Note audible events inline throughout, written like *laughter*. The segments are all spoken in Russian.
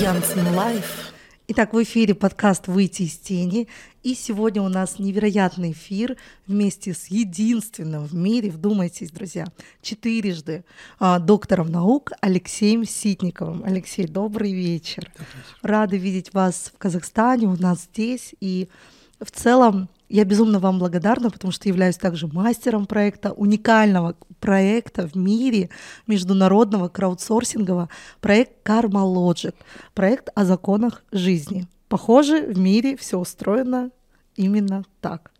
Янцен Live. Итак, в эфире подкаст «Выйти из тени». И сегодня у нас невероятный эфир вместе с единственным в мире, вдумайтесь, друзья, четырежды а, доктором наук Алексеем Ситниковым. Алексей, добрый вечер. Добрый вечер. Рады видеть вас в Казахстане, у нас здесь. И в целом я безумно вам благодарна, потому что являюсь также мастером проекта, уникального проекта в мире, международного краудсорсингового, проект Karma Logic, проект о законах жизни. Похоже, в мире все устроено именно так.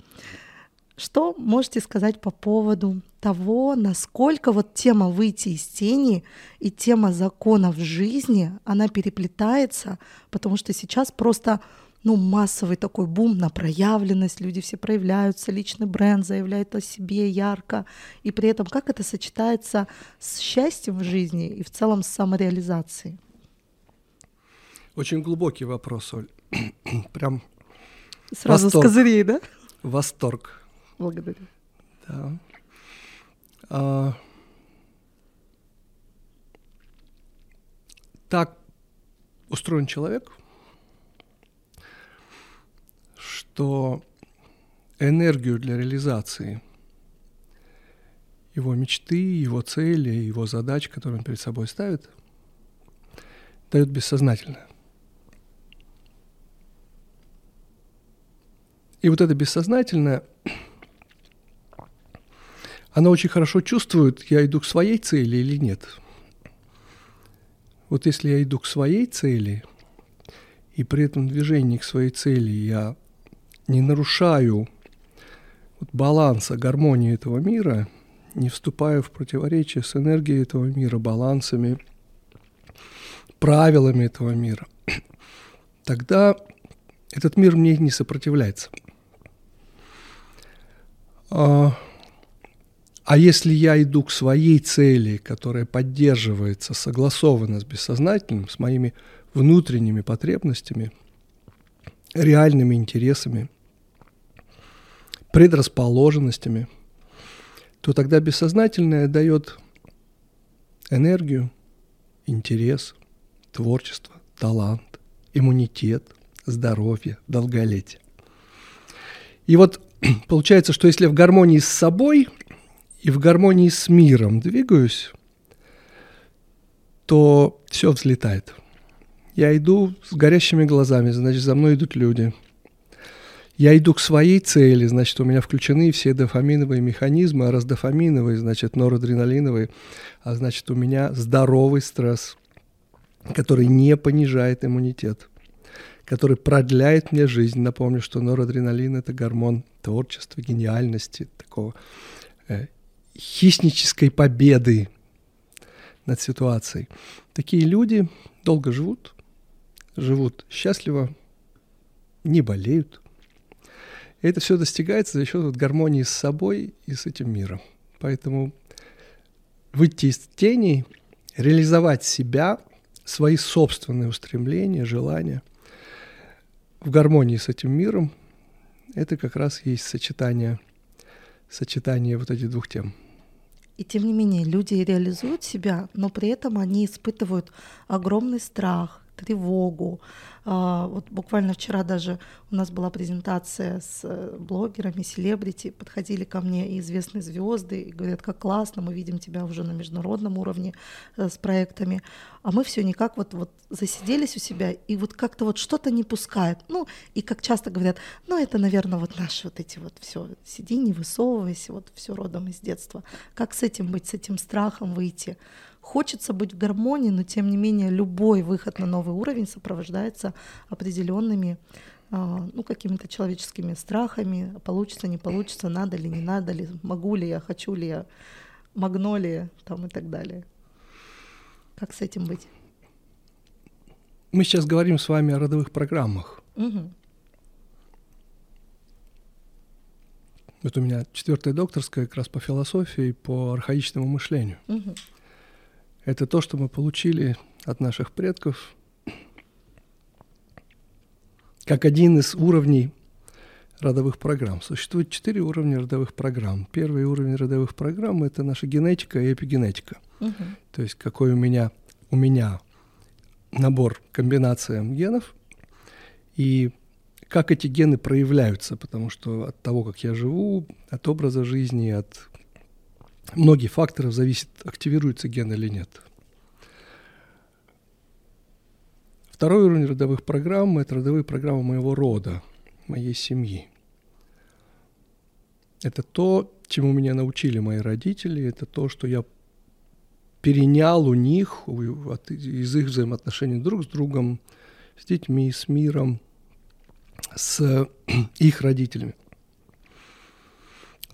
Что можете сказать по поводу того, насколько вот тема выйти из тени и тема законов жизни, она переплетается, потому что сейчас просто ну, массовый такой бум на проявленность, люди все проявляются, личный бренд заявляет о себе ярко, и при этом как это сочетается с счастьем в жизни и в целом с самореализацией? Очень глубокий вопрос, Оль. *clears throat* Прям Сразу восторг. с козырей, да? Восторг. Благодарю. Да. А... Так устроен человек — что энергию для реализации его мечты, его цели, его задач, которые он перед собой ставит, дает бессознательное. И вот это бессознательное, *clears throat* оно очень хорошо чувствует, я иду к своей цели или нет. Вот если я иду к своей цели, и при этом движении к своей цели я не нарушаю вот баланса, гармонии этого мира, не вступаю в противоречие с энергией этого мира, балансами, правилами этого мира, *clears throat* тогда этот мир мне не сопротивляется. А, а если я иду к своей цели, которая поддерживается, согласована с бессознательным, с моими внутренними потребностями – реальными интересами, предрасположенностями, то тогда бессознательное дает энергию, интерес, творчество, талант, иммунитет, здоровье, долголетие. И вот *clears throat* получается, что если в гармонии с собой и в гармонии с миром двигаюсь, то все взлетает – я иду с горящими глазами, значит, за мной идут люди. Я иду к своей цели, значит, у меня включены все дофаминовые механизмы, а раз дофаминовые, значит, норадреналиновые, а значит, у меня здоровый стресс, который не понижает иммунитет, который продляет мне жизнь. Напомню, что норадреналин – это гормон творчества, гениальности, такого э, хищнической победы над ситуацией. Такие люди долго живут, живут счастливо, не болеют. И это все достигается за счет вот гармонии с собой и с этим миром. Поэтому выйти из тени, реализовать себя, свои собственные устремления, желания в гармонии с этим миром, это как раз есть сочетание, сочетание вот этих двух тем. И тем не менее, люди реализуют себя, но при этом они испытывают огромный страх, тревогу. А, вот буквально вчера даже у нас была презентация с э, блогерами, селебрити, подходили ко мне известные звезды и говорят, как классно, мы видим тебя уже на международном уровне э, с проектами, а мы все никак вот, вот засиделись у себя и вот как-то вот что-то не пускает. Ну, и как часто говорят, ну, это, наверное, вот наши вот эти вот все, сиди, не высовывайся, вот все родом из детства. Как с этим быть, с этим страхом выйти? Хочется быть в гармонии, но тем не менее любой выход на новый уровень сопровождается определенными а, ну, какими-то человеческими страхами, получится, не получится, надо ли, не надо ли, могу ли я, хочу ли я, магнолия там и так далее. Как с этим быть? Мы сейчас говорим с вами о родовых программах. Угу. Вот у меня четвертая докторская как раз по философии, по архаичному мышлению. Угу. Это то, что мы получили от наших предков, как один из уровней родовых программ. Существует четыре уровня родовых программ. Первый уровень родовых программ – это наша генетика и эпигенетика. Угу. То есть какой у меня, у меня набор, комбинация генов, и как эти гены проявляются, потому что от того, как я живу, от образа жизни, от многих факторов зависит, активируется ген или нет. Второй уровень родовых программ – это родовые программы моего рода, моей семьи. Это то, чему меня научили мои родители, это то, что я перенял у них, из их взаимоотношений друг с другом, с детьми, с миром, с их родителями.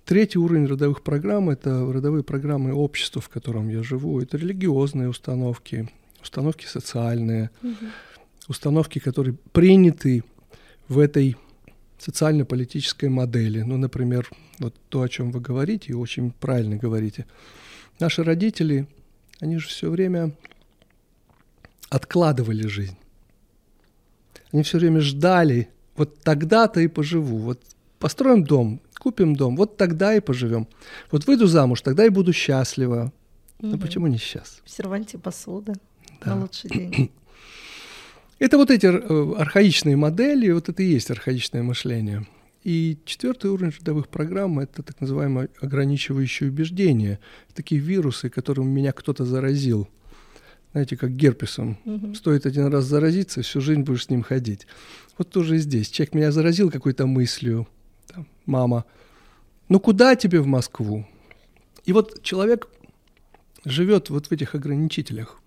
Третий уровень родовых программ – это родовые программы общества, в котором я живу. Это религиозные установки, установки социальные, угу. установки, которые приняты в этой социально-политической модели. Ну, например, вот то, о чем вы говорите, и очень правильно говорите. Наши родители – они же все время откладывали жизнь. Они все время ждали, вот тогда-то и поживу, вот построим дом, купим дом, вот тогда и поживем. Вот выйду замуж, тогда и буду счастлива. Угу. Ну почему не сейчас? В серванте посуды да. на лучший день. *clears throat* Это вот эти э, архаичные модели, вот это и есть архаичное мышление – и четвертый уровень родовых программ – это так называемые ограничивающие убеждения. Такие вирусы, которым меня кто-то заразил. Знаете, как герпесом. Угу. Стоит один раз заразиться, всю жизнь будешь с ним ходить. Вот тоже и здесь. Человек меня заразил какой-то мыслью. Там, Мама, ну куда тебе в Москву? И вот человек живет вот в этих ограничителях.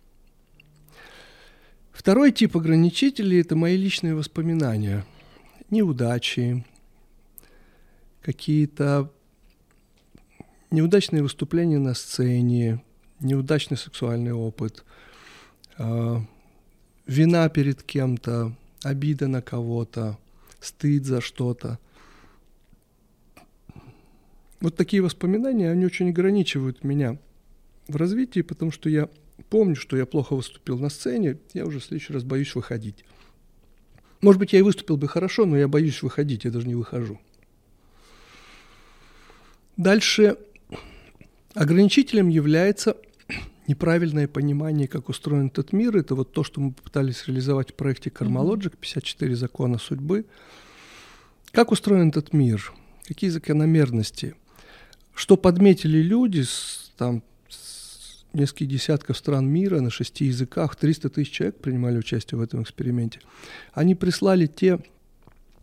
Второй тип ограничителей – это мои личные воспоминания. Неудачи, какие-то неудачные выступления на сцене, неудачный сексуальный опыт, э, вина перед кем-то, обида на кого-то, стыд за что-то. Вот такие воспоминания, они очень ограничивают меня в развитии, потому что я помню, что я плохо выступил на сцене, я уже в следующий раз боюсь выходить. Может быть, я и выступил бы хорошо, но я боюсь выходить, я даже не выхожу. Дальше ограничителем является неправильное понимание, как устроен этот мир. Это вот то, что мы попытались реализовать в проекте Karmalogic, 54 закона судьбы. Как устроен этот мир? Какие закономерности? Что подметили люди с, там, с нескольких десятков стран мира на шести языках, 300 тысяч человек принимали участие в этом эксперименте. Они прислали те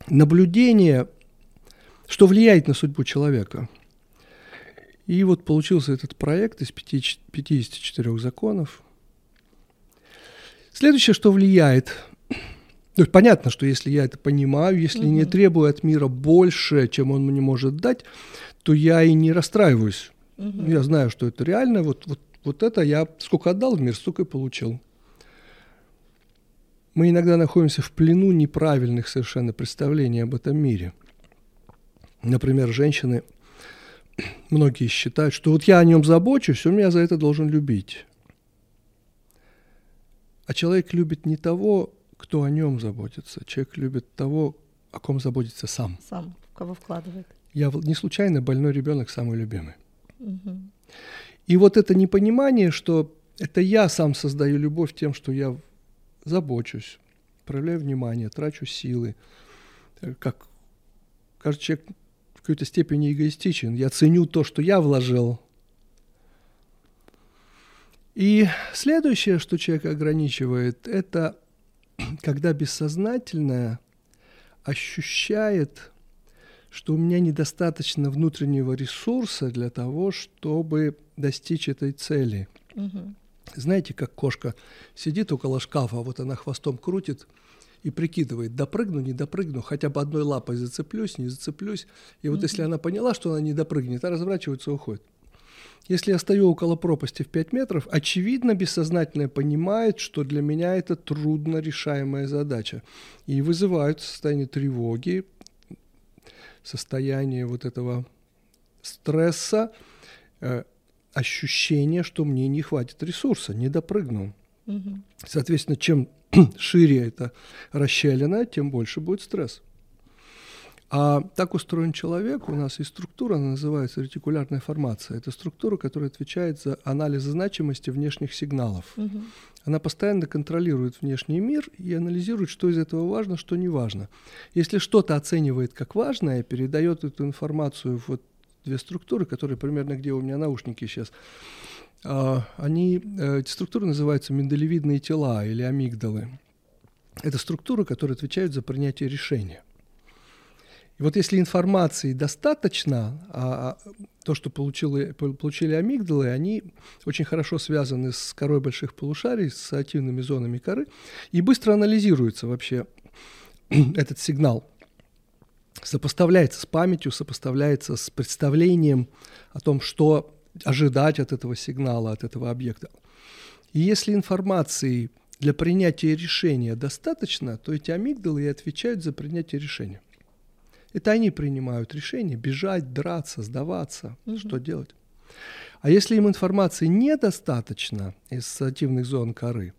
наблюдения, что влияет на судьбу человека – и вот получился этот проект из 54 законов. Следующее, что влияет, есть понятно, что если я это понимаю, если угу. не требую от мира больше, чем он мне может дать, то я и не расстраиваюсь. Угу. Я знаю, что это реально. Вот, вот, вот это я сколько отдал в мир, столько и получил. Мы иногда находимся в плену неправильных совершенно представлений об этом мире. Например, женщины *clears throat* – многие считают, что вот я о нем забочусь, он меня за это должен любить. А человек любит не того, кто о нем заботится. Человек любит того, о ком заботится сам. Сам, в кого вкладывает. Я не случайно больной ребенок самый любимый. Угу. И вот это непонимание, что это я сам создаю любовь тем, что я забочусь, проявляю внимание, трачу силы. Э, как каждый человек какой-то степени эгоистичен. Я ценю то, что я вложил. И следующее, что человек ограничивает, это *clears throat* когда бессознательное ощущает, что у меня недостаточно внутреннего ресурса для того, чтобы достичь этой цели. Угу. Знаете, как кошка сидит около шкафа, вот она хвостом крутит – и прикидывает, допрыгну, не допрыгну, хотя бы одной лапой зацеплюсь, не зацеплюсь. И вот mm-hmm. если она поняла, что она не допрыгнет, а разворачивается, уходит. Если я стою около пропасти в 5 метров, очевидно, бессознательное понимает, что для меня это трудно решаемая задача. И вызывают состояние тревоги, состояние вот этого стресса, э, ощущение, что мне не хватит ресурса, не допрыгну. Угу. Соответственно, чем *clears throat* шире эта расщелина, тем больше будет стресс. А так устроен человек, у нас есть структура, она называется ретикулярная формация. Это структура, которая отвечает за анализ значимости внешних сигналов. Угу. Она постоянно контролирует внешний мир и анализирует, что из этого важно, что не важно. Если что-то оценивает как важное, передает эту информацию в вот две структуры, которые примерно где у меня наушники сейчас, а, они, э, эти структуры называются миндалевидные тела или амигдалы. Это структуры, которые отвечают за принятие решения. И вот если информации достаточно, а, а то, что получили, получили амигдалы, они очень хорошо связаны с корой больших полушарий, с активными зонами коры, и быстро анализируется вообще *clears throat* этот сигнал. Сопоставляется с памятью, сопоставляется с представлением о том, что ожидать от этого сигнала, от этого объекта. И если информации для принятия решения достаточно, то эти амигдалы и отвечают за принятие решения. Это они принимают решение бежать, драться, сдаваться, угу. что делать. А если им информации недостаточно из ассоциативных зон коры,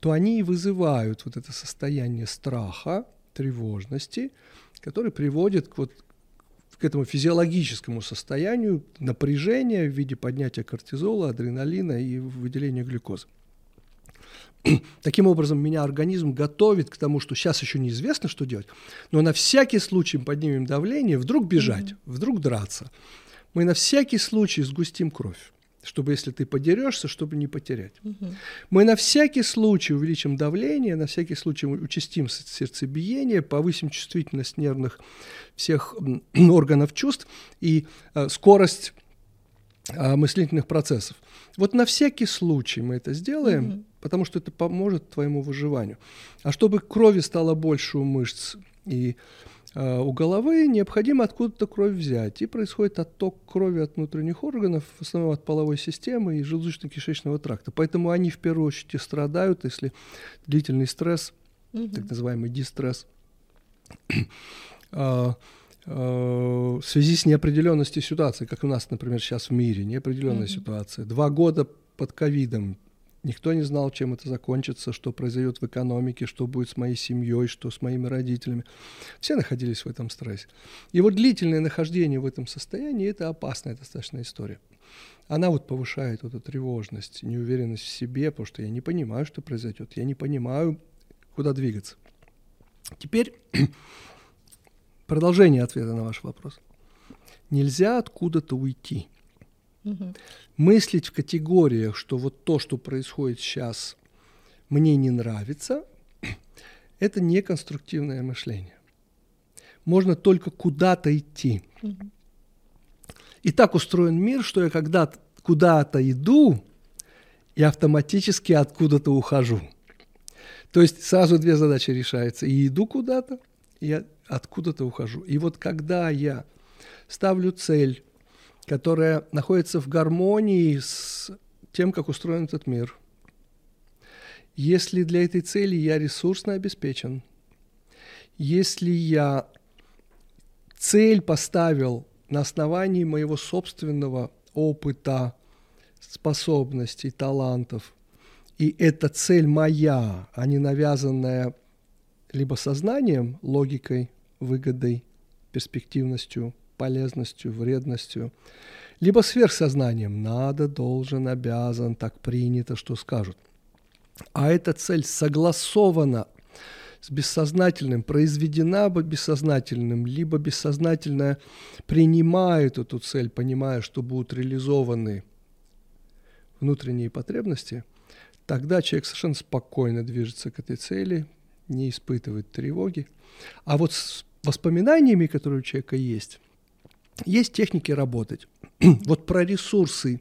то они и вызывают вот это состояние страха, тревожности, который приводит к, вот, к этому физиологическому состоянию напряжения в виде поднятия кортизола, адреналина и выделения глюкозы. *clears throat* Таким образом, меня организм готовит к тому, что сейчас еще неизвестно, что делать, но на всякий случай поднимем давление, вдруг бежать, mm-hmm. вдруг драться. Мы на всякий случай сгустим кровь чтобы если ты подерешься, чтобы не потерять. Угу. Мы на всякий случай увеличим давление, на всякий случай участим сердцебиение, повысим чувствительность нервных всех *clears throat* органов чувств и э, скорость э, мыслительных процессов. Вот на всякий случай мы это сделаем, угу потому что это поможет твоему выживанию. А чтобы крови стало больше у мышц и э, у головы, необходимо откуда-то кровь взять. И происходит отток крови от внутренних органов, в основном от половой системы и желудочно-кишечного тракта. Поэтому они в первую очередь и страдают, если длительный стресс, угу. так называемый дистресс, а, а, в связи с неопределенностью ситуации, как у нас, например, сейчас в мире, неопределенная mm ситуация. Два года под ковидом, Никто не знал, чем это закончится, что произойдет в экономике, что будет с моей семьей, что с моими родителями. Все находились в этом стрессе. И вот длительное нахождение в этом состоянии – это опасная достаточно история. Она вот повышает вот эту тревожность, неуверенность в себе, потому что я не понимаю, что произойдет, я не понимаю, куда двигаться. Теперь *clears throat* продолжение ответа на ваш вопрос. Нельзя откуда-то уйти – Угу. Мыслить в категориях, что вот то, что происходит сейчас, мне не нравится, *clears throat* это не конструктивное мышление. Можно только куда-то идти. Угу. И так устроен мир, что я когда куда-то иду, и автоматически откуда-то ухожу. То есть сразу две задачи решаются. И иду куда-то, и откуда-то ухожу. И вот когда я ставлю цель которая находится в гармонии с тем, как устроен этот мир. Если для этой цели я ресурсно обеспечен, если я цель поставил на основании моего собственного опыта, способностей, талантов, и эта цель моя, а не навязанная либо сознанием, логикой, выгодой, перспективностью – полезностью, вредностью, либо сверхсознанием «надо», «должен», «обязан», «так принято», что скажут. А эта цель согласована с бессознательным, произведена бы бессознательным, либо бессознательно принимает эту цель, понимая, что будут реализованы внутренние потребности, тогда человек совершенно спокойно движется к этой цели, не испытывает тревоги. А вот с воспоминаниями, которые у человека есть, есть техники работать. *clears throat* вот про ресурсы.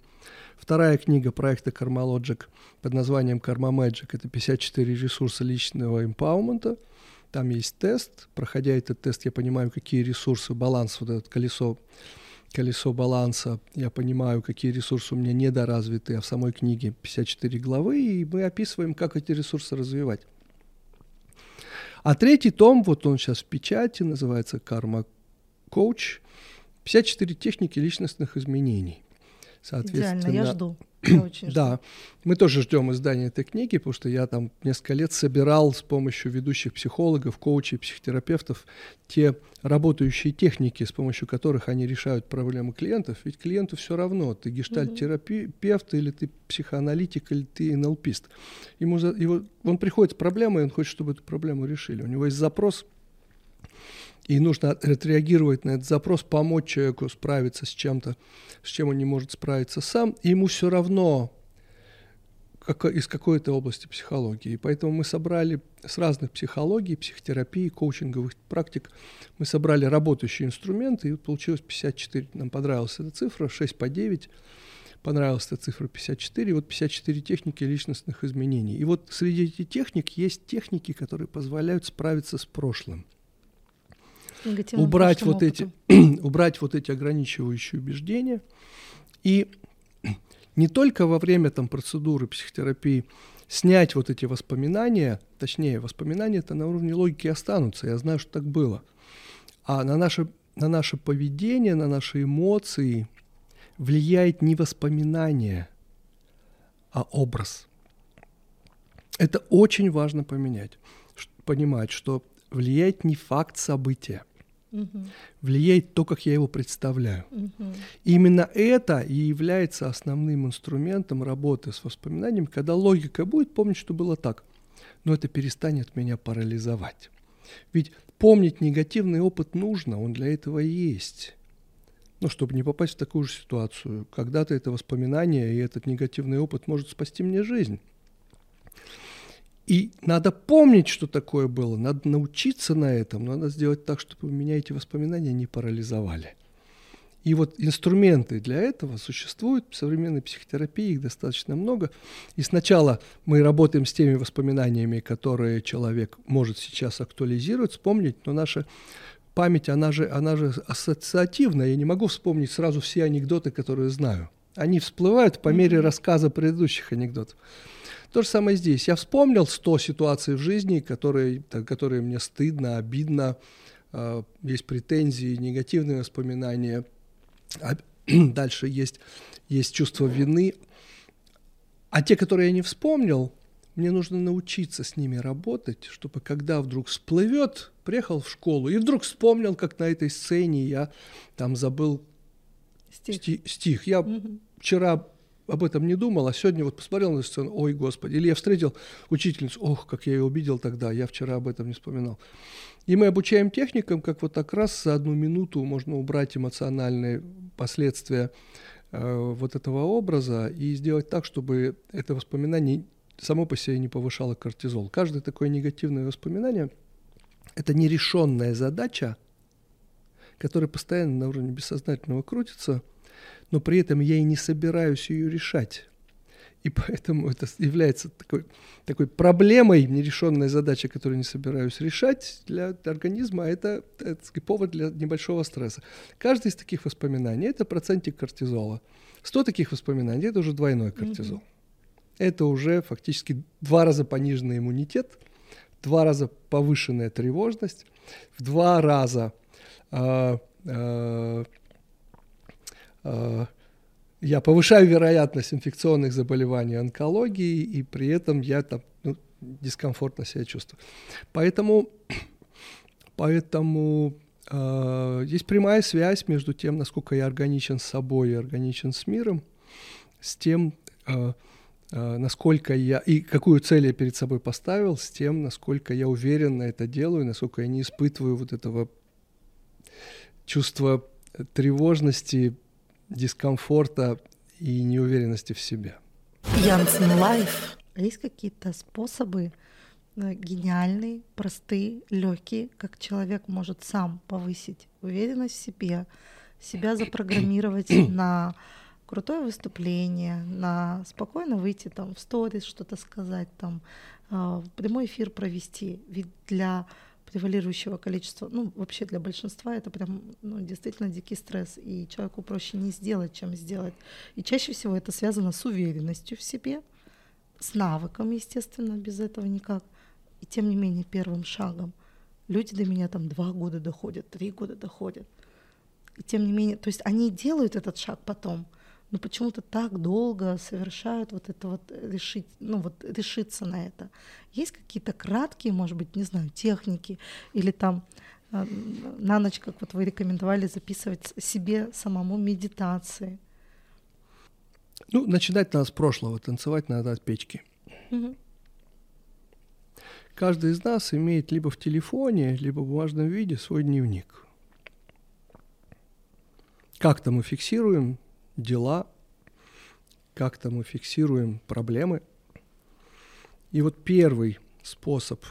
Вторая книга проекта Karmalogic под названием Karma Magic. Это 54 ресурса личного эмпаумента. Там есть тест. Проходя этот тест, я понимаю, какие ресурсы, баланс, вот это колесо, колесо баланса. Я понимаю, какие ресурсы у меня недоразвиты. А в самой книге 54 главы, и мы описываем, как эти ресурсы развивать. А третий том, вот он сейчас в печати, называется «Карма Коуч». 54 техники личностных изменений. Соответственно, Идеально, я жду. *clears throat* Я очень жду. Да, мы тоже ждем издания этой книги, потому что я там несколько лет собирал с помощью ведущих психологов, коучей, психотерапевтов те работающие техники, с помощью которых они решают проблемы клиентов. Ведь клиенту все равно, ты гештальт-терапевт или ты психоаналитик, или ты НЛПист. Ему, за, его, он приходит с проблемой, он хочет, чтобы эту проблему решили. У него есть запрос, и нужно отреагировать на этот запрос, помочь человеку справиться с чем-то, с чем он не может справиться сам. И ему все равно как, из какой-то области психологии. Поэтому мы собрали с разных психологий, психотерапии, коучинговых практик, мы собрали работающие инструменты, и получилось 54. Нам понравилась эта цифра, 6 по 9 понравилась эта цифра 54, и вот 54 техники личностных изменений. И вот среди этих техник есть техники, которые позволяют справиться с прошлым убрать вот, эти, *clears throat* убрать вот эти ограничивающие убеждения. И *clears throat* не только во время там, процедуры психотерапии снять вот эти воспоминания, точнее, воспоминания это на уровне логики останутся, я знаю, что так было. А на наше, на наше поведение, на наши эмоции влияет не воспоминание, а образ. Это очень важно поменять, понимать, что влияет не факт события – угу. влияет то, как я его представляю. Угу. именно это и является основным инструментом работы с воспоминаниями, когда логика будет помнить, что было так, но это перестанет меня парализовать. Ведь помнить негативный опыт нужно, он для этого и есть. Ну, чтобы не попасть в такую же ситуацию. Когда-то это воспоминание и этот негативный опыт может спасти мне жизнь. И надо помнить, что такое было, надо научиться на этом, надо сделать так, чтобы меня эти воспоминания не парализовали. И вот инструменты для этого существуют в современной психотерапии, их достаточно много. И сначала мы работаем с теми воспоминаниями, которые человек может сейчас актуализировать, вспомнить, но наша память, она же, она же ассоциативная, я не могу вспомнить сразу все анекдоты, которые знаю. Они всплывают по мере рассказа предыдущих анекдотов. То же самое здесь. Я вспомнил 100 ситуаций в жизни, которые, которые мне стыдно, обидно, э, есть претензии, негативные воспоминания. *clears throat* Дальше есть, есть чувство вины. А те, которые я не вспомнил, мне нужно научиться с ними работать, чтобы когда вдруг всплывет, приехал в школу и вдруг вспомнил, как на этой сцене я там забыл стих. Сти, стих. Я угу. вчера об этом не думал, а сегодня вот посмотрел на сцену, ой, господи. Или я встретил учительницу, ох, как я ее увидел тогда, я вчера об этом не вспоминал. И мы обучаем техникам, как вот так раз за одну минуту можно убрать эмоциональные последствия э, вот этого образа и сделать так, чтобы это воспоминание само по себе не повышало кортизол. Каждое такое негативное воспоминание – это нерешенная задача, которая постоянно на уровне бессознательного крутится – но при этом я и не собираюсь ее решать. И поэтому это является такой, такой проблемой, нерешенной задачей, которую не собираюсь решать для организма, а это, это повод для небольшого стресса. Каждый из таких воспоминаний – это процентик кортизола. 100 таких воспоминаний – это уже двойной кортизол. Mm-hmm. Это уже фактически два раза пониженный иммунитет, два раза повышенная тревожность, в два раза э, Э, я повышаю вероятность инфекционных заболеваний, онкологии, и при этом я там ну, дискомфортно себя чувствую. Поэтому, *clears throat* поэтому э, есть прямая связь между тем, насколько я органичен с собой и органичен с миром, с тем, э, э, насколько я и какую цель я перед собой поставил, с тем, насколько я уверенно это делаю, насколько я не испытываю вот этого чувства тревожности, дискомфорта и неуверенности в себе. Янцен Live. Есть какие-то способы э, гениальные, простые, легкие, как человек может сам повысить уверенность в себе, себя запрограммировать *clears throat* на крутое выступление, на спокойно выйти там в сторис, что-то сказать, там э, прямой эфир провести. Ведь для превалирующего количества, ну, вообще для большинства это прям ну, действительно дикий стресс, и человеку проще не сделать, чем сделать. И чаще всего это связано с уверенностью в себе, с навыком, естественно, без этого никак. И тем не менее первым шагом люди до меня там два года доходят, три года доходят. И тем не менее, то есть они делают этот шаг потом, но почему-то так долго совершают вот это вот решить, ну вот решиться на это. Есть какие-то краткие, может быть, не знаю, техники или там а, на ночь, как вот вы рекомендовали, записывать себе самому медитации? Ну, начинать надо с прошлого, танцевать надо от печки. Угу. Каждый из нас имеет либо в телефоне, либо в бумажном виде свой дневник. Как-то мы фиксируем дела, как-то мы фиксируем проблемы. И вот первый способ,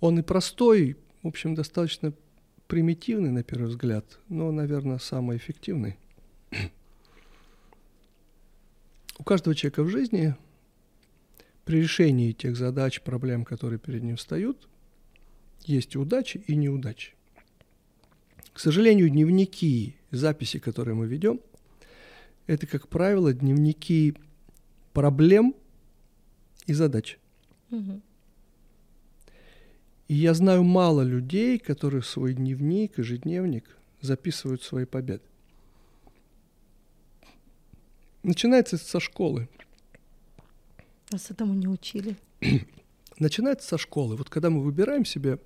он и простой, в общем, достаточно примитивный на первый взгляд, но, наверное, самый эффективный. У каждого человека в жизни при решении тех задач, проблем, которые перед ним встают, есть удачи, и неудачи. К сожалению, дневники, записи, которые мы ведем, это, как правило, дневники проблем и задач. Угу. И я знаю мало людей, которые в свой дневник, ежедневник записывают свои победы. Начинается со школы. Нас этому не учили. *clears throat* Начинается со школы. Вот когда мы выбираем себе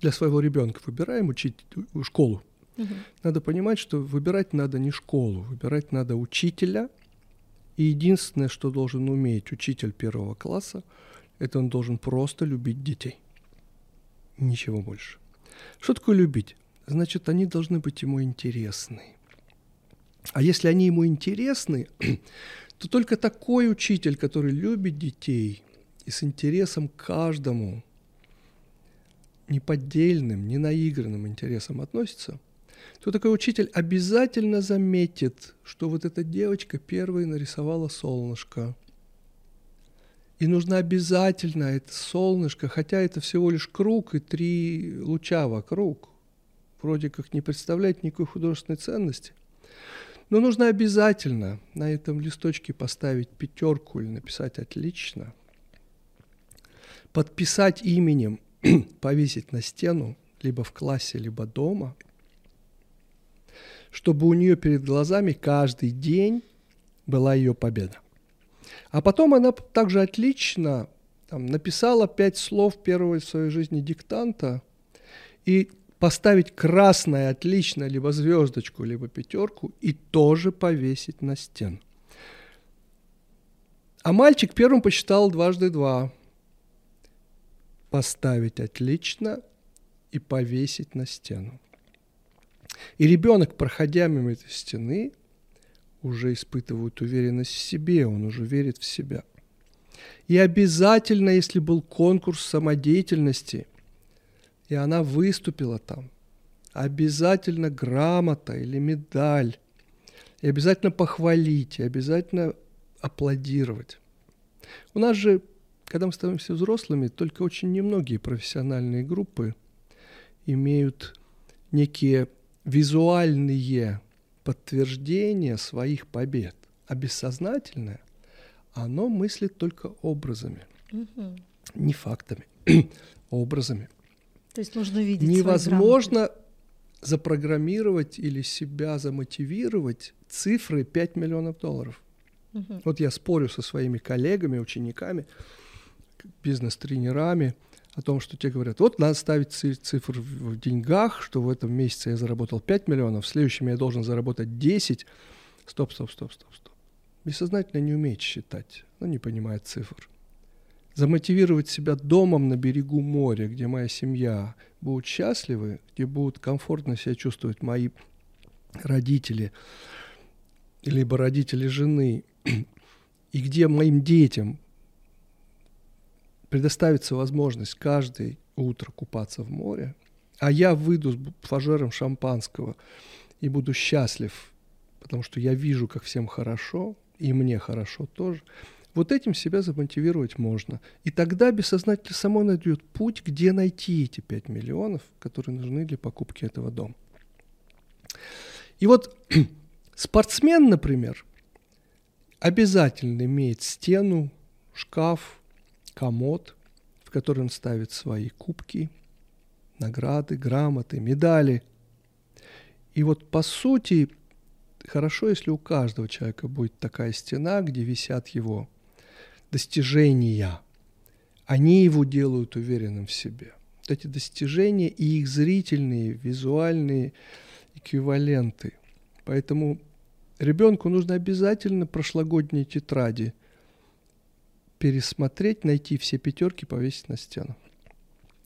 для своего ребенка, выбираем учить школу, угу. надо понимать, что выбирать надо не школу, выбирать надо учителя. И единственное, что должен уметь учитель первого класса, это он должен просто любить детей. Ничего больше. Что такое любить? Значит, они должны быть ему интересны. А если они ему интересны, *clears throat* то только такой учитель, который любит детей и с интересом к каждому, неподдельным, не наигранным интересом относится, то такой учитель обязательно заметит, что вот эта девочка первой нарисовала солнышко – и нужно обязательно это солнышко, хотя это всего лишь круг и три луча вокруг, вроде как не представляет никакой художественной ценности. Но нужно обязательно на этом листочке поставить пятерку или написать отлично, подписать именем, *clears throat* повесить на стену, либо в классе, либо дома, чтобы у нее перед глазами каждый день была ее победа. А потом она также отлично там, написала пять слов первого в своей жизни диктанта и поставить красное отлично, либо звездочку, либо пятерку и тоже повесить на стену. А мальчик первым посчитал дважды два. Поставить отлично и повесить на стену. И ребенок, проходя мимо этой стены, уже испытывают уверенность в себе, он уже верит в себя. И обязательно, если был конкурс самодеятельности, и она выступила там, обязательно грамота или медаль, и обязательно похвалить, и обязательно аплодировать. У нас же, когда мы становимся взрослыми, только очень немногие профессиональные группы имеют некие визуальные подтверждение своих побед. А бессознательное, оно мыслит только образами, угу. не фактами, а *clears throat* образами. То есть нужно видеть. Невозможно запрограммировать или себя замотивировать цифры 5 миллионов долларов. Угу. Вот я спорю со своими коллегами, учениками, бизнес-тренерами – о том, что те говорят, вот надо ставить цифры в деньгах, что в этом месяце я заработал 5 миллионов, в следующем я должен заработать 10. Стоп, стоп, стоп, стоп, стоп. Бессознательно не умеет считать, но не понимает цифр. Замотивировать себя домом на берегу моря, где моя семья будет счастливы, где будут комфортно себя чувствовать мои родители, либо родители жены, *clears throat* и где моим детям предоставится возможность каждое утро купаться в море, а я выйду с фажером шампанского и буду счастлив, потому что я вижу, как всем хорошо, и мне хорошо тоже, вот этим себя замотивировать можно. И тогда бессознательно само найдет путь, где найти эти 5 миллионов, которые нужны для покупки этого дома. И вот *clears throat* спортсмен, например, обязательно имеет стену, шкаф, комод, в который он ставит свои кубки, награды, грамоты, медали. И вот по сути хорошо, если у каждого человека будет такая стена, где висят его достижения. Они его делают уверенным в себе. Вот эти достижения и их зрительные, визуальные эквиваленты. Поэтому ребенку нужно обязательно прошлогодние тетради пересмотреть, найти все пятерки, повесить на стену.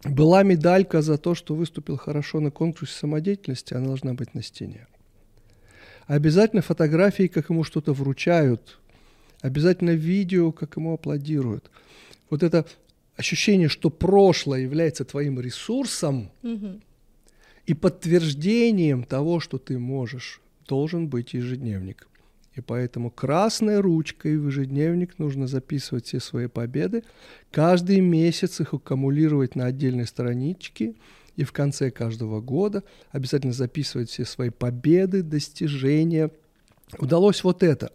Была медалька за то, что выступил хорошо на конкурсе самодеятельности, она должна быть на стене. Обязательно фотографии, как ему что-то вручают. Обязательно видео, как ему аплодируют. Вот это ощущение, что прошлое является твоим ресурсом угу. и подтверждением того, что ты можешь, должен быть ежедневник. И поэтому красной ручкой в ежедневник нужно записывать все свои победы, каждый месяц их аккумулировать на отдельной страничке, и в конце каждого года обязательно записывать все свои победы, достижения. Удалось вот это.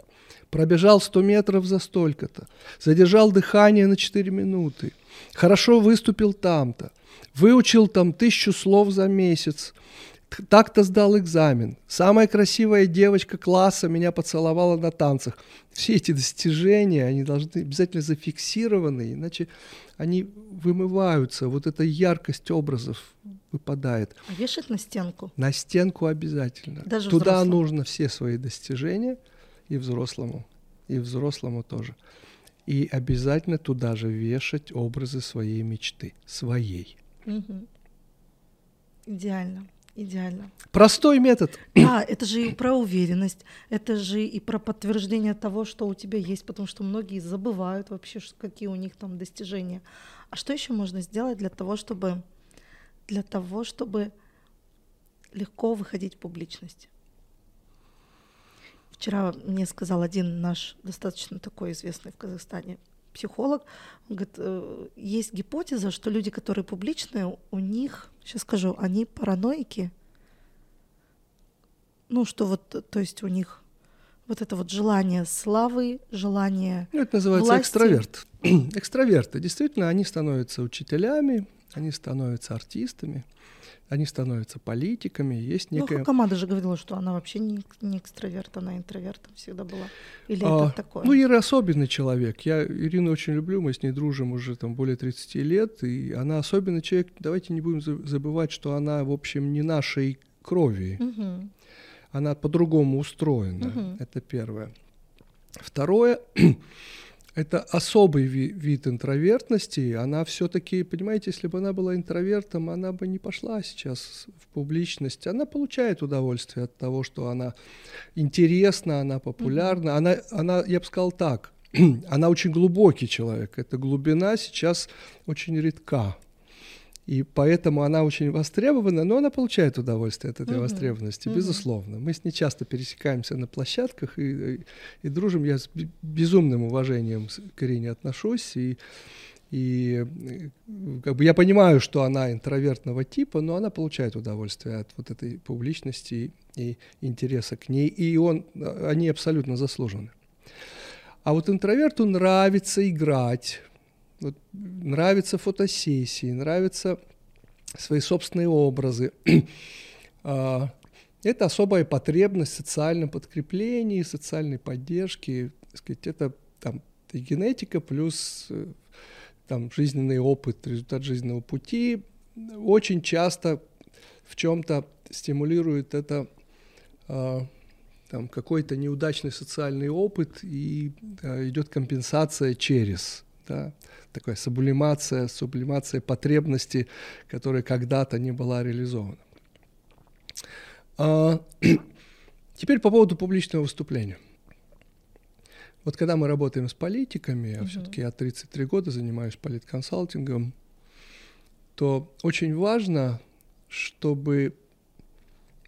Пробежал 100 метров за столько-то, задержал дыхание на 4 минуты, хорошо выступил там-то, выучил там тысячу слов за месяц, так-то сдал экзамен. Самая красивая девочка класса меня поцеловала на танцах. Все эти достижения, они должны обязательно зафиксированы, иначе они вымываются. Вот эта яркость образов выпадает. А вешать на стенку? На стенку обязательно. Даже Туда взрослым? нужно все свои достижения и взрослому, и взрослому тоже. И обязательно туда же вешать образы своей мечты, своей. Угу. Идеально. Идеально. Простой метод. Да, это же и про уверенность, это же и про подтверждение того, что у тебя есть, потому что многие забывают вообще, какие у них там достижения. А что еще можно сделать для того, чтобы для того, чтобы легко выходить в публичность? Вчера мне сказал один наш достаточно такой известный в Казахстане психолог, он говорит, э, есть гипотеза, что люди, которые публичные, у них, сейчас скажу, они параноики. Ну, что вот, то есть у них вот это вот желание славы, желание Ну, это называется власти. экстраверт. *clears throat* Экстраверты, действительно, они становятся учителями, они становятся артистами, они становятся политиками, есть Ну, некая... Хакама даже говорила, что она вообще не, не экстраверт, она интровертом всегда была. Или А, это такое? Ну, Ира особенный человек. Я Ирину очень люблю, мы с ней дружим уже там более 30 лет, и она особенный человек. Давайте не будем за- забывать, что она, в общем, не нашей крови. Мгм. Она по-другому устроена. Мгм. Это первое. Второе, это особый ви- вид интровертности. Она все-таки, понимаете, если бы она была интровертом, она бы не пошла сейчас в публичность. Она получает удовольствие от того, что она интересна, она популярна. Она, она, я бы сказал так, *clears throat* она очень глубокий человек. Эта глубина сейчас очень редка. И поэтому она очень востребована, но она получает удовольствие от этой Мгм. востребованности, Мгм. безусловно. Мы с ней часто пересекаемся на площадках и, и, и дружим. Я с бе- безумным уважением к Ирине отношусь. И, и э, как бы я понимаю, что она интровертного типа, но она получает удовольствие от вот этой публичности и интереса к ней. И он, э, они абсолютно заслужены. А вот интроверту нравится играть, вот, нравятся фотосессии, нравятся свои собственные образы. *clears throat* А, Это особая потребность в социальном подкреплении, социальной поддержке. Так сказать, это там, генетика плюс э, там, жизненный опыт, результат жизненного пути. Очень часто в чем-то стимулирует это а, там, какой-то неудачный социальный опыт, и идет компенсация через. Да, такая сублимация, сублимация потребности, которая когда-то не была реализована. А, *clears throat* теперь по поводу публичного выступления. Вот когда мы работаем с политиками, а Мгм. все-таки я 33 года занимаюсь политконсалтингом, то очень важно, чтобы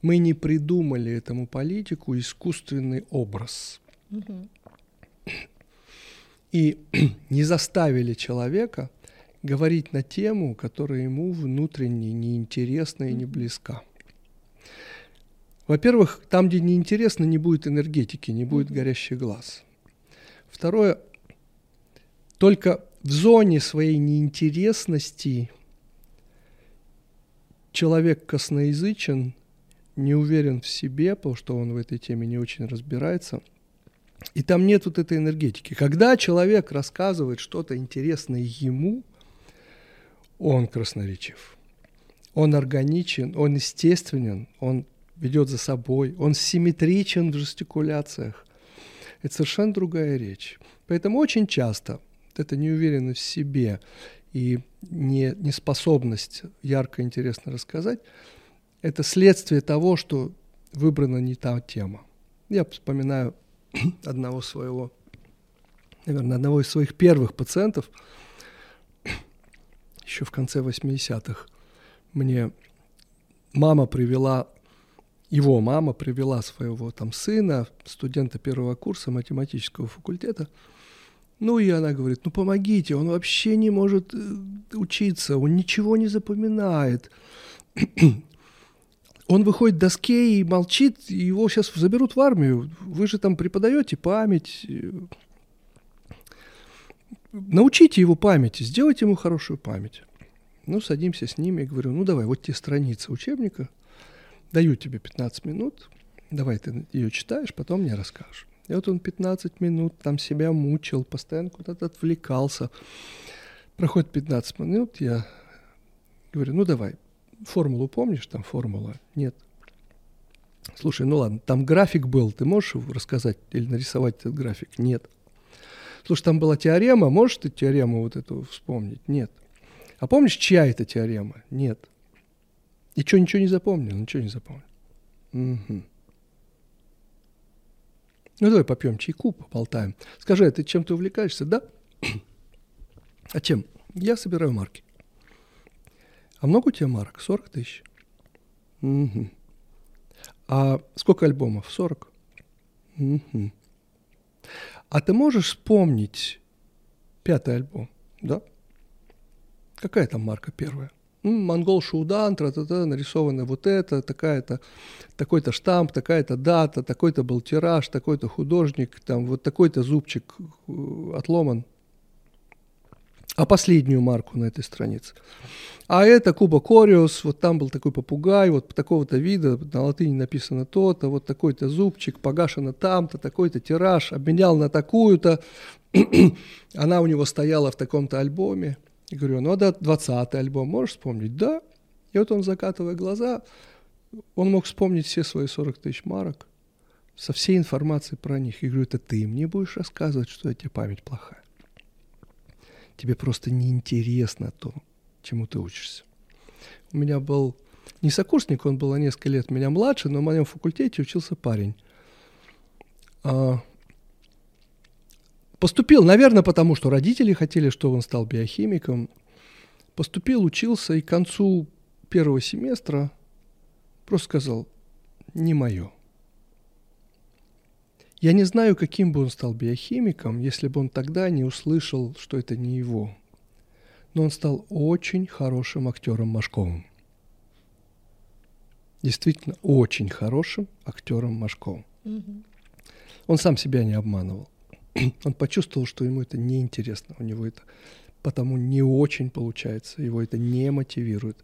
мы не придумали этому политику искусственный образ Мгм. И *clears throat* не заставили человека говорить на тему, которая ему внутренне неинтересна и не близка. Во-первых, там, где неинтересно, не будет энергетики, не будет горящий глаз. Второе, только в зоне своей неинтересности человек косноязычен, не уверен в себе, потому что он в этой теме не очень разбирается. И там нет вот этой энергетики. Когда человек рассказывает что-то интересное ему, он красноречив. Он органичен, он естественен, он ведет за собой, он симметричен в жестикуляциях. Это совершенно другая речь. Поэтому очень часто эта неуверенность в себе и не, неспособность ярко и интересно рассказать – это следствие того, что выбрана не та тема. Я вспоминаю *clears throat* одного своего, наверное, одного из своих первых пациентов, *clears throat* еще в конце 80-х. Мне мама привела, его мама привела своего там сына, студента первого курса математического факультета – ну, и она говорит, ну помогите, он вообще не может э, учиться, он ничего не запоминает. *clears throat* он выходит доске и молчит, и его сейчас заберут в армию. Вы же там преподаете память. Научите его памяти, сделайте ему хорошую память. Ну, садимся с ними и говорю, ну давай, вот те страницы учебника, даю тебе 15 минут, давай ты ее читаешь, потом мне расскажешь. И вот он 15 минут там себя мучил, постоянно куда-то отвлекался. Проходит 15 минут, я говорю, ну давай, формулу помнишь, там формула? Нет. Слушай, ну ладно, там график был, ты можешь рассказать или нарисовать этот график? Нет. Слушай, там была теорема, можешь ты теорему вот эту вспомнить? Нет. А помнишь, чья это теорема? Нет. И что, ничего не запомнил? Ничего не запомнил. Угу. Ну, давай попьем чайку, поболтаем. Скажи, а ты чем-то увлекаешься? Да? *clears throat* А чем? Я собираю марки. А много у тебя марок? 40 тысяч? Угу. А сколько альбомов? 40? Угу. А ты можешь вспомнить пятый альбом? Да? Какая там марка первая? монгол Шудан, тра-та-та, нарисовано вот это, такая-то, такой-то штамп, такая-то дата, такой-то был тираж, такой-то художник, там вот такой-то зубчик э, отломан. А последнюю марку на этой странице. А это Куба Кориус, вот там был такой попугай, вот такого-то вида, на латыни написано то-то, вот такой-то зубчик, погашено там-то, такой-то тираж, обменял на такую-то, *clears throat* она у него стояла в таком-то альбоме. И говорю, ну да, 20-й альбом можешь вспомнить? Да. И вот он, закатывая глаза, он мог вспомнить все свои 40 тысяч марок со всей информацией про них. И говорю, это ты мне будешь рассказывать, что у тебя память плохая. Тебе просто неинтересно то, чему ты учишься. У меня был не сокурсник, он был на несколько лет меня младше, но в моем факультете учился парень. А, Поступил, наверное, потому что родители хотели, чтобы он стал биохимиком. Поступил, учился, и к концу первого семестра просто сказал, не мое. Я не знаю, каким бы он стал биохимиком, если бы он тогда не услышал, что это не его. Но он стал очень хорошим актером Машковым. Действительно, очень хорошим актером Машковым. Угу. Он сам себя не обманывал. *clears throat* он почувствовал, что ему это неинтересно, у него это потому не очень получается, его это не мотивирует.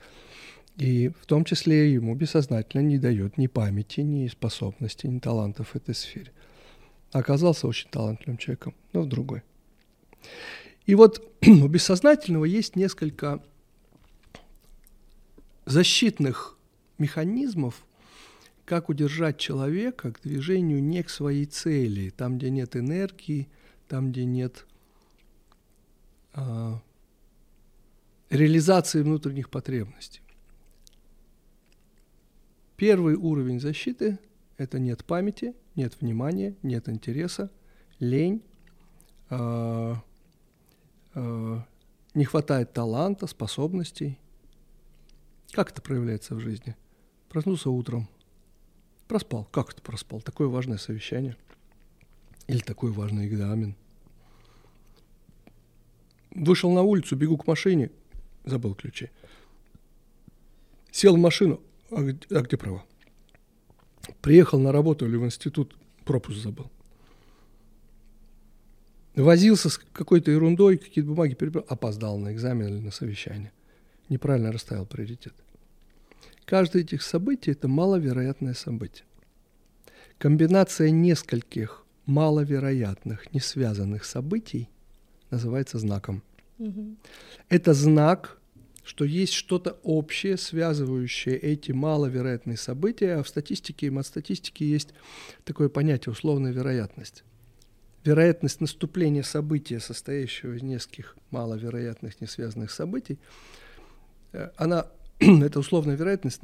И в том числе ему бессознательно не дает ни памяти, ни способностей, ни талантов в этой сфере. Оказался очень талантливым человеком, но в другой. И вот *clears throat* у бессознательного есть несколько защитных механизмов, как удержать человека к движению не к своей цели, там, где нет энергии, там, где нет а, реализации внутренних потребностей. Первый уровень защиты – это нет памяти, нет внимания, нет интереса, лень, э, э, не хватает таланта, способностей. Как это проявляется в жизни? Проснулся утром – Проспал. Как это проспал? Такое важное совещание. Или такой важный экзамен. Вышел на улицу, бегу к машине, забыл ключи. Сел в машину, а где, а где права? Приехал на работу или в институт, пропуск забыл. Возился с какой-то ерундой, какие-то бумаги перебрал, опоздал на экзамен или на совещание. Неправильно расставил приоритет. Каждое этих событий – это маловероятное событие. Комбинация нескольких маловероятных, не связанных событий называется знаком. Угу. Это знак, что есть что-то общее, связывающее эти маловероятные события, а в статистике и матстатистике есть такое понятие условная вероятность. Вероятность наступления события, состоящего из нескольких маловероятных, не связанных событий, э, она, *clears throat* эта условная вероятность,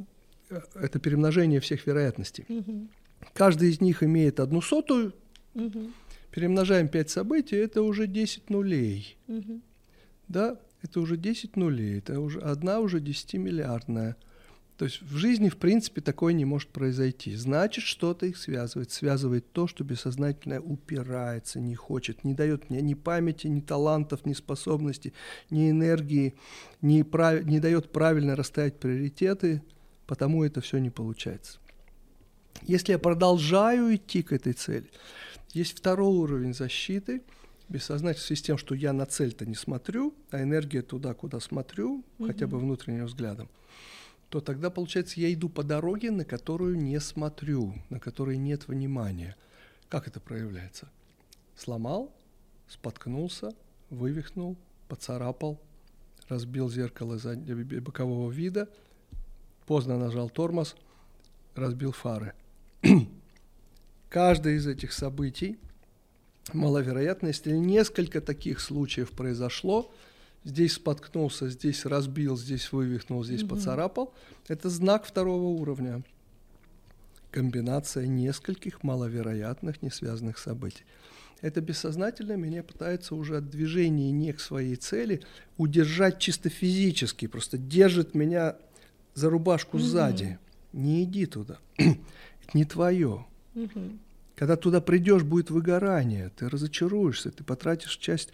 э, это перемножение всех вероятностей. Угу. Каждый из них имеет одну сотую, угу. перемножаем 5 событий, это уже 10 нулей. Угу. Да, это уже 10 нулей, это уже одна уже 10-миллиардная. То есть в жизни, в принципе, такое не может произойти. Значит, что-то их связывает. Связывает то, что бессознательное упирается, не хочет, не дает мне ни памяти, ни талантов, ни способностей, ни энергии, не, прав... не дает правильно расставить приоритеты, потому это все не получается. Если я продолжаю идти к этой цели, есть второй уровень защиты, бессознательно в связи с тем, что я на цель-то не смотрю, а энергия туда, куда смотрю, угу. хотя бы внутренним взглядом, то тогда, получается, я иду по дороге, на которую не смотрю, на которой нет внимания. Как это проявляется? Сломал, споткнулся, вывихнул, поцарапал, разбил зеркало бокового вида, поздно нажал тормоз, разбил фары *clears throat* – Каждое из этих событий маловероятно, если несколько таких случаев произошло, здесь споткнулся, здесь разбил, здесь вывихнул, здесь угу. поцарапал, это знак второго уровня. Комбинация нескольких маловероятных, не связанных событий. Это бессознательно меня пытается уже от движения не к своей цели удержать чисто физически, просто держит меня за рубашку угу. сзади. Не иди туда *clears throat* это не твое. Угу. Когда туда придешь, будет выгорание, ты разочаруешься, ты потратишь часть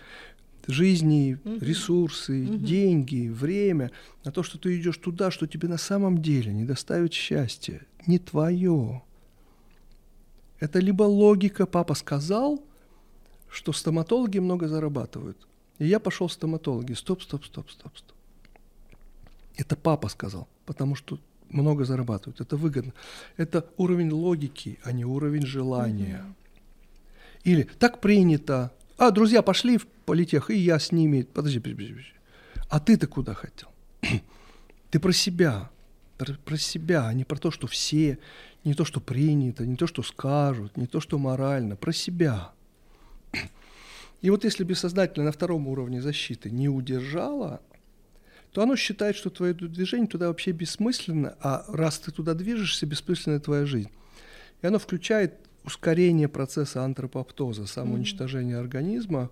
жизни, угу. ресурсы, угу. деньги, время на то, что ты идешь туда, что тебе на самом деле не доставит счастья, не твое. Это либо логика, папа сказал, что стоматологи много зарабатывают. И я пошел в стоматологи. Стоп, стоп, стоп, стоп, стоп. Это папа сказал, потому что много зарабатывают. Это выгодно. Это уровень логики, а не уровень желания. mm Или так принято. А, друзья пошли в политех, и я с ними. Подожди, подожди, подожди. А ты-то куда хотел? *clears throat* ты про себя. Про, про себя, а не про то, что все, не то, что принято, не то, что скажут, не то, что морально, про себя. *clears throat* И вот если бессознательно на втором уровне защиты не удержала, то оно считает, что твое движение туда вообще бессмысленно, а раз ты туда движешься, бессмысленна твоя жизнь. И оно включает ускорение процесса антропоптоза, самоуничтожения mm-hmm. организма.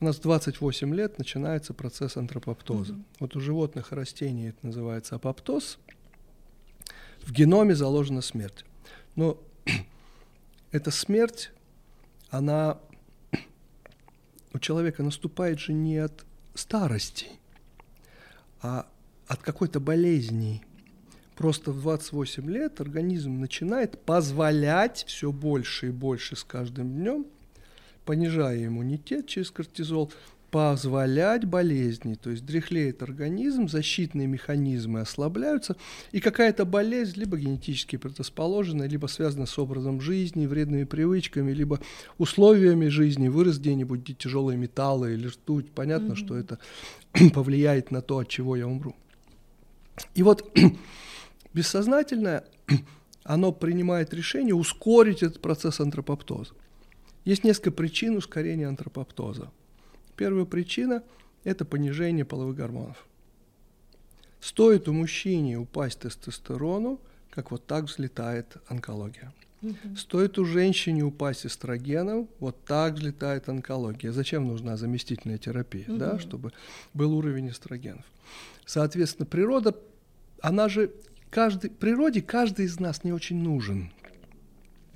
У нас 28 лет начинается процесс антропоптоза. Mm-hmm. Вот у животных и растений это называется апоптоз. В геноме заложена смерть. Но *clears throat* эта смерть, она *clears throat* у человека наступает же не от старости, а от какой-то болезни. Просто в 28 лет организм начинает позволять все больше и больше с каждым днем, понижая иммунитет через кортизол, позволять болезни, то есть дряхлеет организм, защитные механизмы ослабляются, и какая-то болезнь либо генетически предрасположена, либо связана с образом жизни, вредными привычками, либо условиями жизни, вырос где-нибудь тяжелые металлы или ртуть, понятно, mm-hmm. что это *clears throat* повлияет на то, от чего я умру. И вот *clears throat* бессознательное, *clears throat* оно принимает решение ускорить этот процесс антропоптоза. Есть несколько причин ускорения антропоптоза. Первая причина – это понижение половых гормонов. Стоит у мужчине упасть тестостерону, как вот так взлетает онкология. Угу. Стоит у женщины упасть эстрогеном, вот так взлетает онкология. Зачем нужна заместительная терапия, угу. да, чтобы был уровень эстрогенов. Соответственно, природа, она же каждый, природе каждый из нас не очень нужен.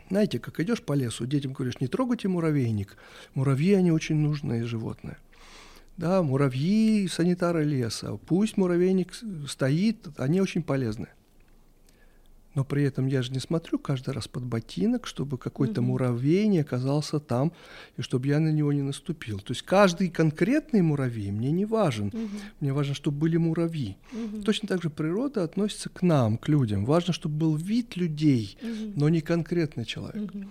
Знаете, как идешь по лесу, детям говоришь, не трогайте муравейник. Муравьи, они очень нужные животные. Да, муравьи – санитары леса. Пусть муравейник стоит, они очень полезны. Но при этом я же не смотрю каждый раз под ботинок, чтобы какой-то угу. муравей не оказался там, и чтобы я на него не наступил. То есть каждый конкретный муравей мне не важен. Угу. Мне важно, чтобы были муравьи. Угу. Точно так же природа относится к нам, к людям. Важно, чтобы был вид людей, угу. но не конкретный человек. Угу.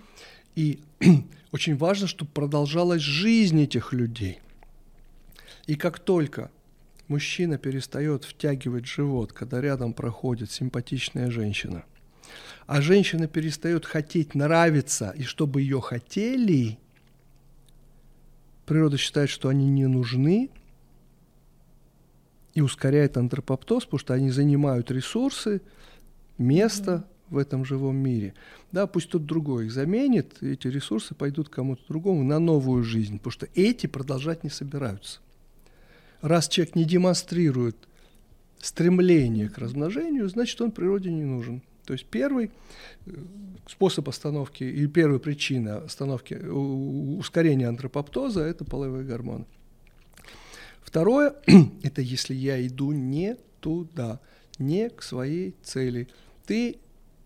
И *clears throat* очень важно, чтобы продолжалась жизнь этих людей. И как только мужчина перестает втягивать живот, когда рядом проходит симпатичная женщина – а женщина перестает хотеть нравиться, и чтобы ее хотели, природа считает, что они не нужны, и ускоряет антропоптоз, потому что они занимают ресурсы, место mm-hmm. в этом живом мире. Да, пусть тот другой их заменит, эти ресурсы пойдут кому-то другому на новую жизнь, потому что эти продолжать не собираются. Раз человек не демонстрирует стремление к размножению, значит, он природе не нужен. То есть первый э, способ остановки и первая причина остановки ускорения антропоптоза – это половые гормоны. Второе – это если я иду не туда, не к своей цели. Ты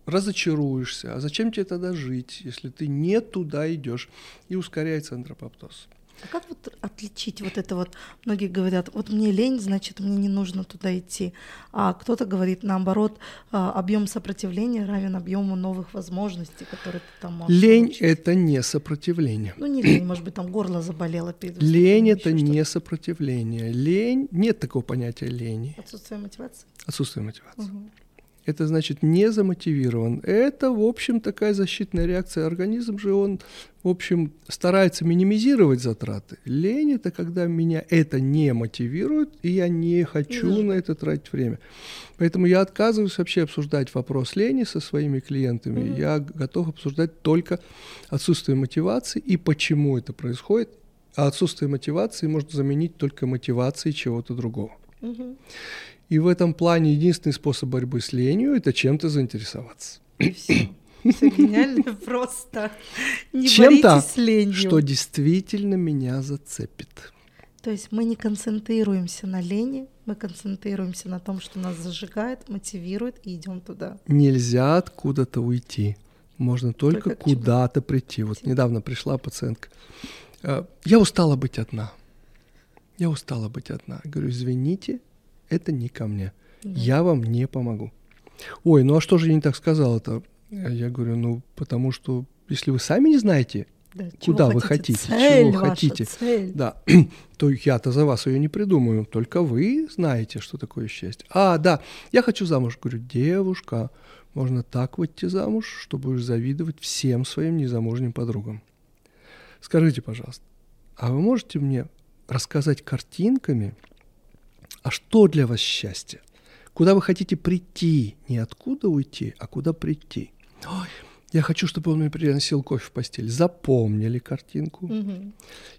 разочаруешься. А зачем тебе тогда жить, если ты не туда идешь? И ускоряется антропоптоз. А как вот отличить вот это вот? Многие говорят, вот мне лень, значит, мне не нужно туда идти. А кто-то говорит, наоборот, а, объем сопротивления равен объему новых возможностей, которые ты там можешь Лень это не сопротивление. Ну, не лень, может быть, там горло заболело. Перед лень — это не сопротивление. Лень — нет такого понятия лени. Отсутствие мотивации? Отсутствие мотивации. Угу это значит не замотивирован. Это, в общем, такая защитная реакция. Организм же, он, в общем, старается минимизировать затраты. Лень – это когда меня это не мотивирует, и я не хочу mm на это тратить время. Поэтому я отказываюсь вообще обсуждать вопрос лени со своими клиентами. mm Я готов обсуждать только отсутствие мотивации и почему это происходит. А отсутствие мотивации можно заменить только мотивацией чего-то другого. mm и в этом плане единственный способ борьбы с ленью – это чем-то заинтересоваться. И все. Все гениально *laughs* просто. Не Чем-то, с ленью. что действительно меня зацепит. То есть мы не концентрируемся на лени, мы концентрируемся на том, что нас зажигает, мотивирует, и идем туда. Нельзя откуда-то уйти. Можно только, только куда-то прийти. Вот недавно пришла пациентка. «Э, я устала быть одна. Я устала быть одна. Я говорю, извините, это не ко мне. Да. Я вам не помогу. Ой, ну а что же я не так сказал-то? Я говорю, ну потому что если вы сами не знаете, да, куда вы хотите, цель чего ваша, хотите, цель. да, *clears throat* то я-то за вас ее не придумаю. Только вы знаете, что такое счастье. А, да, я хочу замуж. Говорю, девушка, можно так выйти замуж, что будешь завидовать всем своим незамужним подругам. Скажите, пожалуйста, а вы можете мне рассказать картинками, а что для вас счастье? Куда вы хотите прийти? Не откуда уйти, а куда прийти? Ой, я хочу, чтобы он мне приносил кофе в постель. Запомнили картинку. Угу.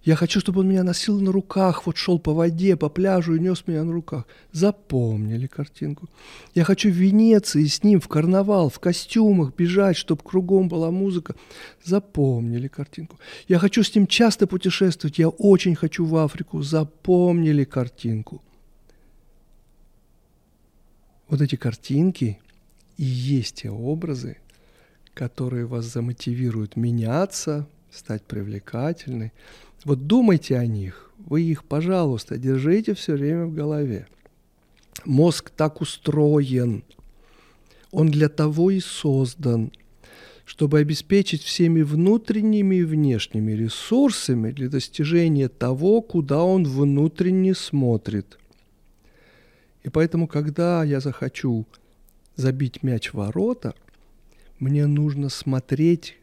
Я хочу, чтобы он меня носил на руках, вот шел по воде, по пляжу и нес меня на руках. Запомнили картинку. Я хочу в Венеции с ним в карнавал, в костюмах бежать, чтобы кругом была музыка. Запомнили картинку. Я хочу с ним часто путешествовать. Я очень хочу в Африку. Запомнили картинку вот эти картинки и есть те образы, которые вас замотивируют меняться, стать привлекательной. Вот думайте о них, вы их, пожалуйста, держите все время в голове. Мозг так устроен, он для того и создан, чтобы обеспечить всеми внутренними и внешними ресурсами для достижения того, куда он внутренне смотрит. И поэтому, когда я захочу забить мяч в ворота, мне нужно смотреть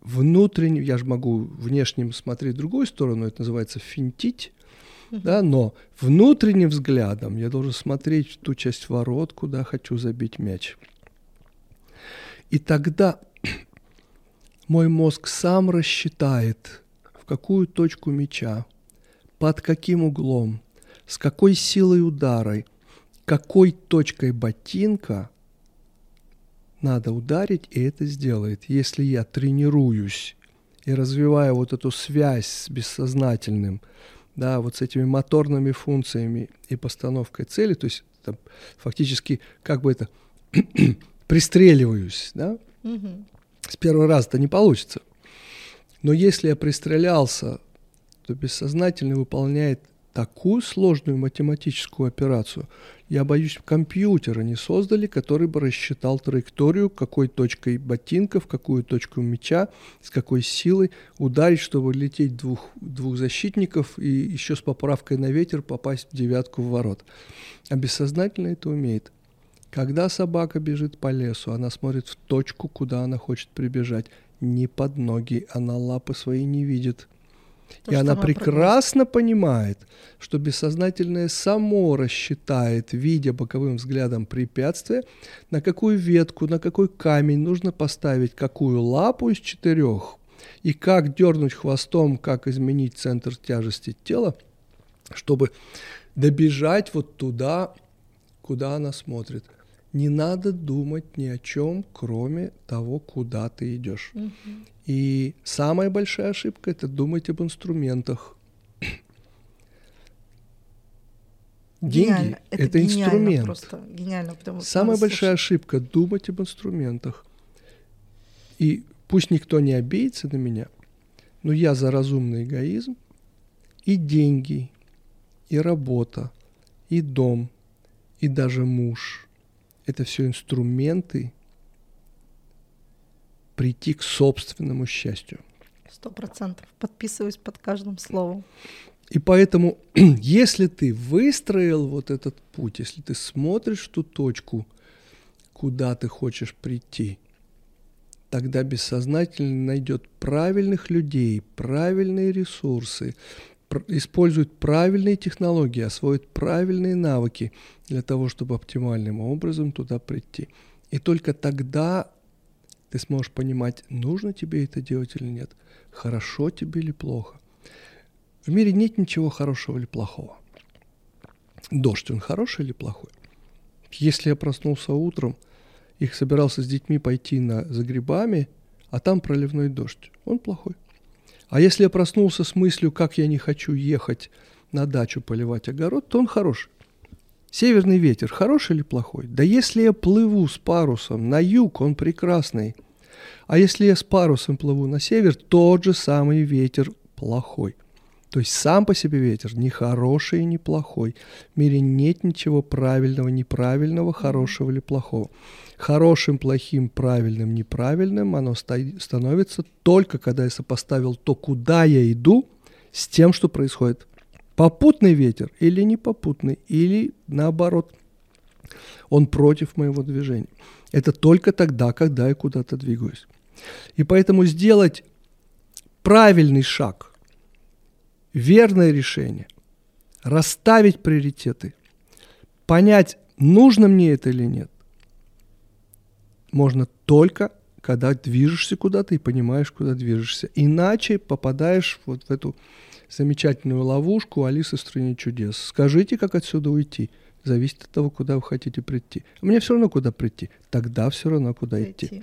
внутренне, я же могу внешним смотреть в другую сторону, это называется финтить, да, но внутренним взглядом я должен смотреть в ту часть ворот, куда хочу забить мяч. И тогда *clears throat* мой мозг сам рассчитает, в какую точку мяча, под каким углом, с какой силой удара какой точкой ботинка надо ударить, и это сделает. Если я тренируюсь и развиваю вот эту связь с бессознательным, да, вот с этими моторными функциями и постановкой цели, то есть там, фактически как бы это *clears throat* пристреливаюсь, да, Мгм. с первого раза это не получится. Но если я пристрелялся, то бессознательно выполняет такую сложную математическую операцию. Я боюсь, компьютера не создали, который бы рассчитал траекторию, какой точкой ботинка, в какую точку мяча, с какой силой ударить, чтобы лететь двух, двух защитников и еще с поправкой на ветер попасть в девятку в ворот. А бессознательно это умеет. Когда собака бежит по лесу, она смотрит в точку, куда она хочет прибежать. Не под ноги, она лапы свои не видит. То и она прекрасно понимает, что бессознательное само рассчитает, видя боковым взглядом препятствие, на какую ветку, на какой камень нужно поставить какую лапу из четырех, и как дернуть хвостом, как изменить центр тяжести тела, чтобы добежать вот туда, куда она смотрит. Не надо думать ни о чем, кроме того, куда ты идешь. Мгм. И самая большая ошибка – это думать об инструментах. Деньги Гениально. – это, гениально инструмент. Просто гениально, потому что Самая большая слушать. ошибка – думать об инструментах. И пусть никто не обидится на меня, но я за разумный эгоизм и деньги, и работа, и дом, и даже муж – это все инструменты прийти к собственному счастью. Сто процентов. Подписываюсь под каждым словом. И поэтому, *clears throat* если ты выстроил вот этот путь, если ты смотришь ту точку, куда ты хочешь прийти, тогда бессознательно найдет правильных людей, правильные ресурсы, использует правильные технологии, освоит правильные навыки для того, чтобы оптимальным образом туда прийти. И только тогда ты сможешь понимать, нужно тебе это делать или нет, хорошо тебе или плохо. В мире нет ничего хорошего или плохого. Дождь, он хороший или плохой? Если я проснулся утром и собирался с детьми пойти на, за грибами, а там проливной дождь, он плохой. А если я проснулся с мыслью, как я не хочу ехать на дачу поливать огород, то он хороший. Северный ветер хороший или плохой? Да если я плыву с парусом на юг, он прекрасный. А если я с парусом плыву на север, тот же самый ветер плохой. То есть сам по себе ветер не хороший и не плохой. В мире нет ничего правильного, неправильного, хорошего или плохого. Хорошим, плохим, правильным, неправильным оно ста- становится только когда я сопоставил то, куда я иду, с тем, что происходит. Попутный ветер или непопутный, или наоборот. Он против моего движения. Это только тогда, когда я куда-то двигаюсь. И поэтому сделать правильный шаг, верное решение, расставить приоритеты, понять, нужно мне это или нет, можно только, когда движешься куда-то и понимаешь, куда движешься. Иначе попадаешь вот в эту замечательную ловушку Алисы в стране чудес. Скажите, как отсюда уйти. Зависит от того, куда вы хотите прийти. Мне все равно, куда прийти. Тогда все равно, куда идти. Идти.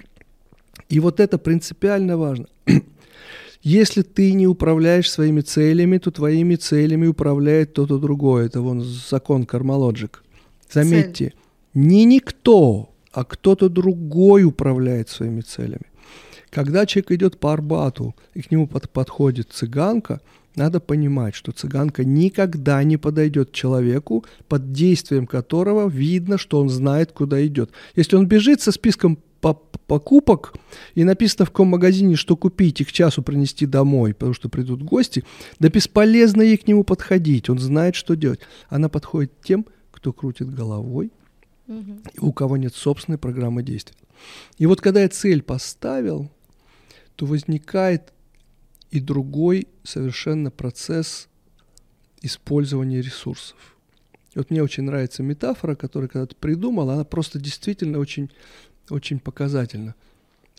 И вот это принципиально важно. *clears throat* Если ты не управляешь своими целями, то твоими целями управляет кто-то другой. Это вон закон кармалоджик. Заметьте, не никто, а кто-то другой управляет своими целями. Когда человек идет по Арбату, и к нему под- подходит цыганка, надо понимать, что цыганка никогда не подойдет человеку, под действием которого видно, что он знает, куда идет. Если он бежит со списком по- покупок и написано в каком магазине, что купить и к часу принести домой, потому что придут гости, да бесполезно ей к нему подходить, он знает, что делать. Она подходит тем, кто крутит головой, И у кого нет собственной программы действий. И вот когда я цель поставил, то возникает и другой совершенно процесс использования ресурсов. И вот мне очень нравится метафора, которую когда-то придумал, она просто действительно очень, очень показательна.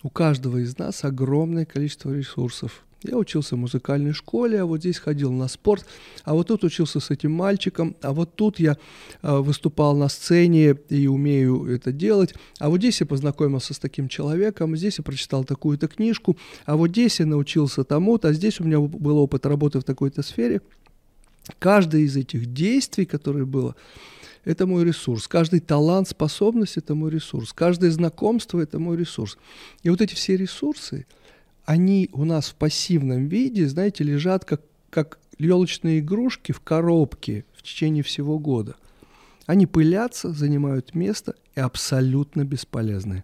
У каждого из нас огромное количество ресурсов. Я учился в музыкальной школе, а вот здесь ходил на спорт, а вот тут учился с этим мальчиком, а вот тут я а, выступал на сцене и умею это делать, а вот здесь я познакомился с таким человеком, здесь я прочитал такую-то книжку, а вот здесь я научился тому-то, а здесь у меня был опыт работы в такой-то сфере. Каждое из этих действий, которое было, это мой ресурс. Каждый талант, способность – это мой ресурс. Каждое знакомство – это мой ресурс. И вот эти все ресурсы, они у нас в пассивном виде, знаете, лежат как, как елочные игрушки в коробке в течение всего года. Они пылятся, занимают место и абсолютно бесполезны.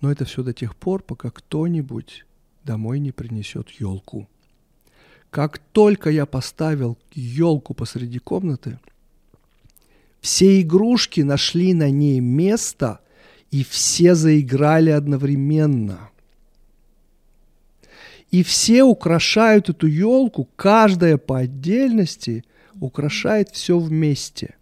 Но это все до тех пор, пока кто-нибудь домой не принесет елку. Как только я поставил елку посреди комнаты, все игрушки нашли на ней место, и все заиграли одновременно. И все украшают эту елку, каждая по отдельности украшает все вместе.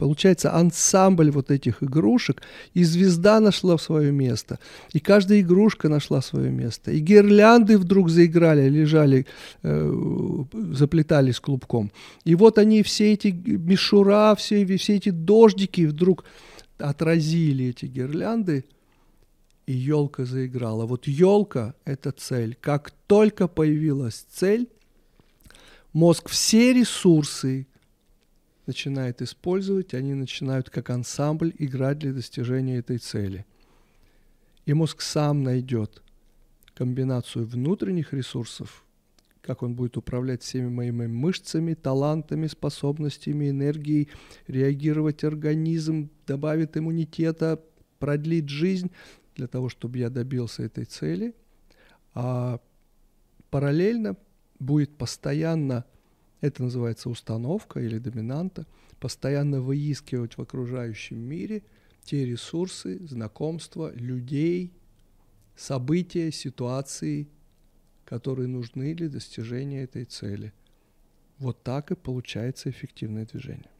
Получается ансамбль вот этих игрушек, и звезда нашла свое место, и каждая игрушка нашла свое место, и гирлянды вдруг заиграли, лежали, э, заплетались клубком. И вот они, все эти мишура, все, все эти дождики вдруг отразили эти гирлянды, и елка заиграла. Вот елка – это цель. Как только появилась цель, мозг все ресурсы, начинает использовать, они начинают как ансамбль играть для достижения этой цели. И мозг сам найдет комбинацию внутренних ресурсов, как он будет управлять всеми моими мышцами, талантами, способностями, энергией, реагировать организм, добавит иммунитета, продлит жизнь для того, чтобы я добился этой цели. А параллельно будет постоянно это называется установка или доминанта. Постоянно выискивать в окружающем мире те ресурсы, знакомства, людей, события, ситуации, которые нужны для достижения этой цели. Вот так и получается эффективное движение.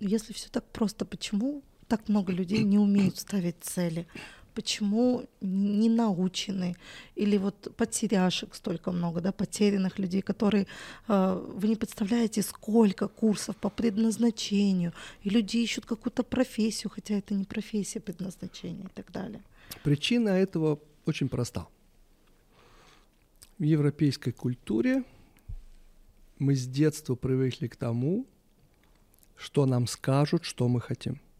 Если все так просто, почему так много людей не умеют ставить цели? Почему не научены, или вот потеряшек столько много, да, потерянных людей, которые, э, вы не представляете, сколько курсов по предназначению, и люди ищут какую-то профессию, хотя это не профессия предназначения и так далее. Причина этого очень проста. В европейской культуре мы с детства привыкли к тому, что нам скажут, что мы хотим –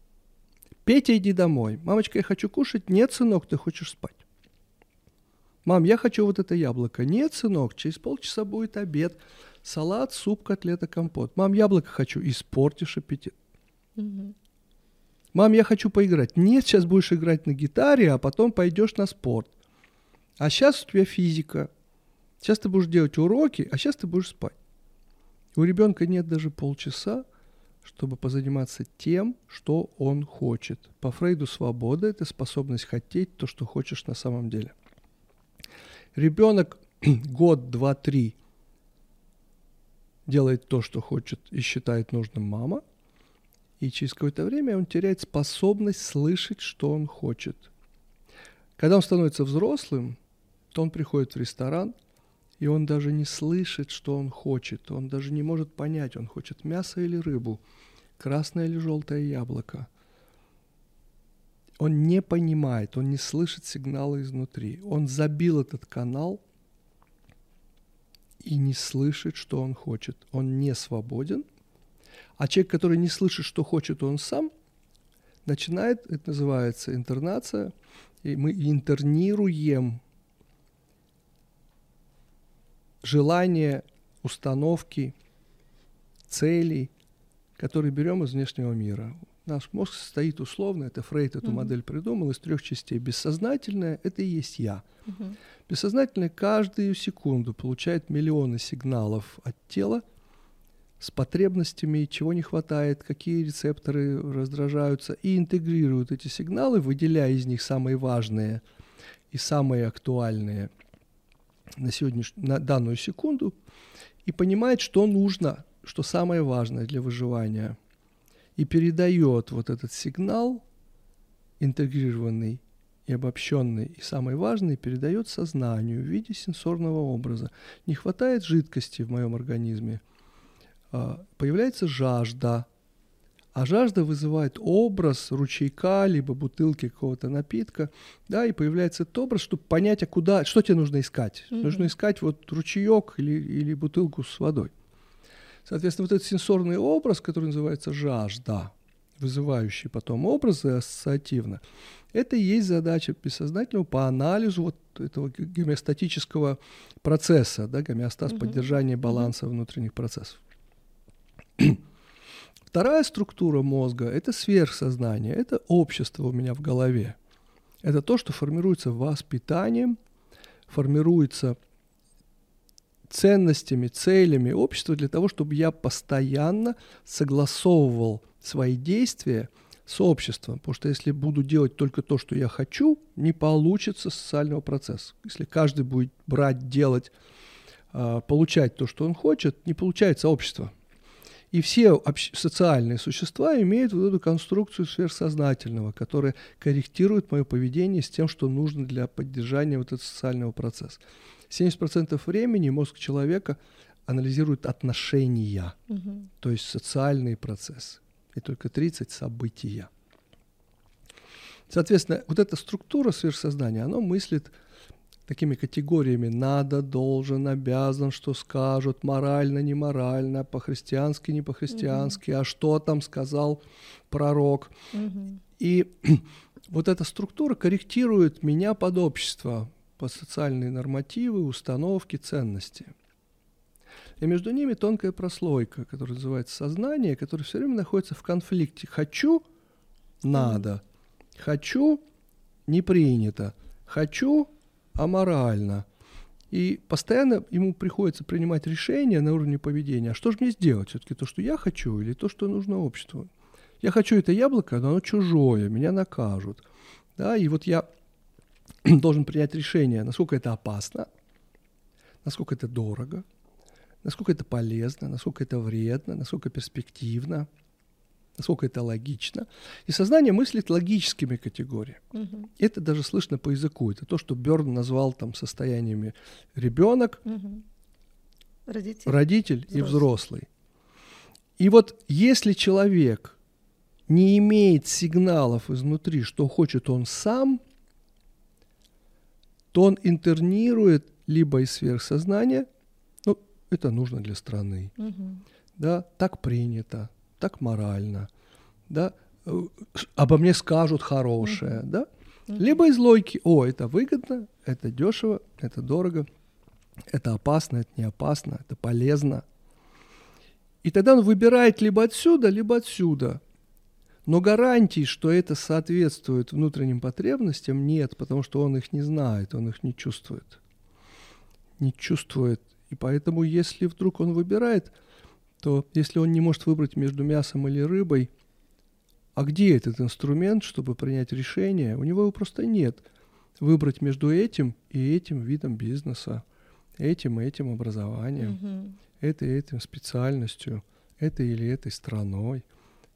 Петя, иди домой. Мамочка, я хочу кушать. Нет, сынок, ты хочешь спать. Мам, я хочу вот это яблоко. Нет, сынок, через полчаса будет обед. Салат, суп, котлета, компот. Мам, яблоко хочу. Испортишь аппетит. Угу. Мам, я хочу поиграть. Нет, сейчас будешь играть на гитаре, а потом пойдешь на спорт. А сейчас у тебя физика. Сейчас ты будешь делать уроки, а сейчас ты будешь спать. У ребенка нет даже полчаса, чтобы позаниматься тем, что он хочет. По Фрейду свобода – это способность хотеть то, что хочешь на самом деле. Ребенок *clears throat* год, два, три делает то, что хочет и считает нужным мама, и через какое-то время он теряет способность слышать, что он хочет. Когда он становится взрослым, то он приходит в ресторан, и он даже не слышит, что он хочет. Он даже не может понять, он хочет мясо или рыбу, красное или желтое яблоко. Он не понимает, он не слышит сигналы изнутри. Он забил этот канал и не слышит, что он хочет. Он не свободен. А человек, который не слышит, что хочет он сам, начинает, это называется интернация, и мы интернируем желания, установки, цели, которые берем из внешнего мира. Наш мозг состоит условно, это Фрейд эту mm-hmm. модель придумал, из трех частей. Бессознательное – это и есть я. Mm-hmm. Бессознательное каждую секунду получает миллионы сигналов от тела с потребностями, чего не хватает, какие рецепторы раздражаются, и интегрирует эти сигналы, выделяя из них самые важные и самые актуальные – на, сегодняшнюю, на данную секунду и понимает, что нужно, что самое важное для выживания, и передает вот этот сигнал, интегрированный и обобщенный, и самый важный, передает сознанию в виде сенсорного образа. Не хватает жидкости в моем организме, а, появляется жажда – а жажда вызывает образ ручейка, либо бутылки какого-то напитка, да, и появляется этот образ, чтобы понять, а куда, что тебе нужно искать. Mm-hmm. Нужно искать вот ручеек или, или бутылку с водой. Соответственно, вот этот сенсорный образ, который называется жажда, вызывающий потом образы ассоциативно, это и есть задача бессознательного по анализу вот этого гомеостатического процесса, да, гомеостаз, угу. поддержания баланса угу. внутренних процессов. Вторая структура мозга – это сверхсознание, это общество у меня в голове. Это то, что формируется воспитанием, формируется ценностями, целями общества для того, чтобы я постоянно согласовывал свои действия с обществом. Потому что если буду делать только то, что я хочу, не получится социального процесса. Если каждый будет брать, делать, а, получать то, что он хочет, не получается общество. И все социальные существа имеют вот эту конструкцию сверхсознательного, которая корректирует мое поведение с тем, что нужно для поддержания вот этого социального процесса. 70% времени мозг человека анализирует отношения, угу. то есть социальные процессы, и только 30% события. Соответственно, вот эта структура сверхсознания, она мыслит такими категориями надо, должен, обязан, что скажут, морально, не морально, по-христиански, не по-христиански, угу. а что там сказал пророк. Угу. И *clears throat* вот эта структура корректирует меня под общество, под социальные нормативы, установки, ценности. И между ними тонкая прослойка, которая называется сознание, которое все время находится в конфликте. Хочу – надо, хочу – не принято, хочу аморально. И постоянно ему приходится принимать решения на уровне поведения. А что же мне сделать? Все-таки то, что я хочу, или то, что нужно обществу? Я хочу это яблоко, но оно чужое, меня накажут. Да, и вот я *clears throat* должен принять решение, насколько это опасно, насколько это дорого, насколько это полезно, насколько это вредно, насколько перспективно – насколько это логично. И сознание мыслит логическими категориями. Угу. Это даже слышно по языку. Это то, что Берн назвал там состояниями ребенок, угу. родитель, родитель взрослый. и взрослый. И вот если человек не имеет сигналов изнутри, что хочет он сам, то он интернирует либо из сверхсознания, ну, это нужно для страны, угу. да, так принято, так морально, да, обо мне скажут хорошее, mm-hmm. да, mm-hmm. либо из логики, о, это выгодно, это дешево, это дорого, это опасно, это не опасно, это полезно. И тогда он выбирает либо отсюда, либо отсюда. Но гарантий, что это соответствует внутренним потребностям, нет, потому что он их не знает, он их не чувствует. Не чувствует. И поэтому, если вдруг он выбирает, то если он не может выбрать между мясом или рыбой, а где этот инструмент, чтобы принять решение? У него его просто нет. Выбрать между этим и этим видом бизнеса, этим и этим образованием, mm-hmm. этой и этим специальностью, этой или этой страной,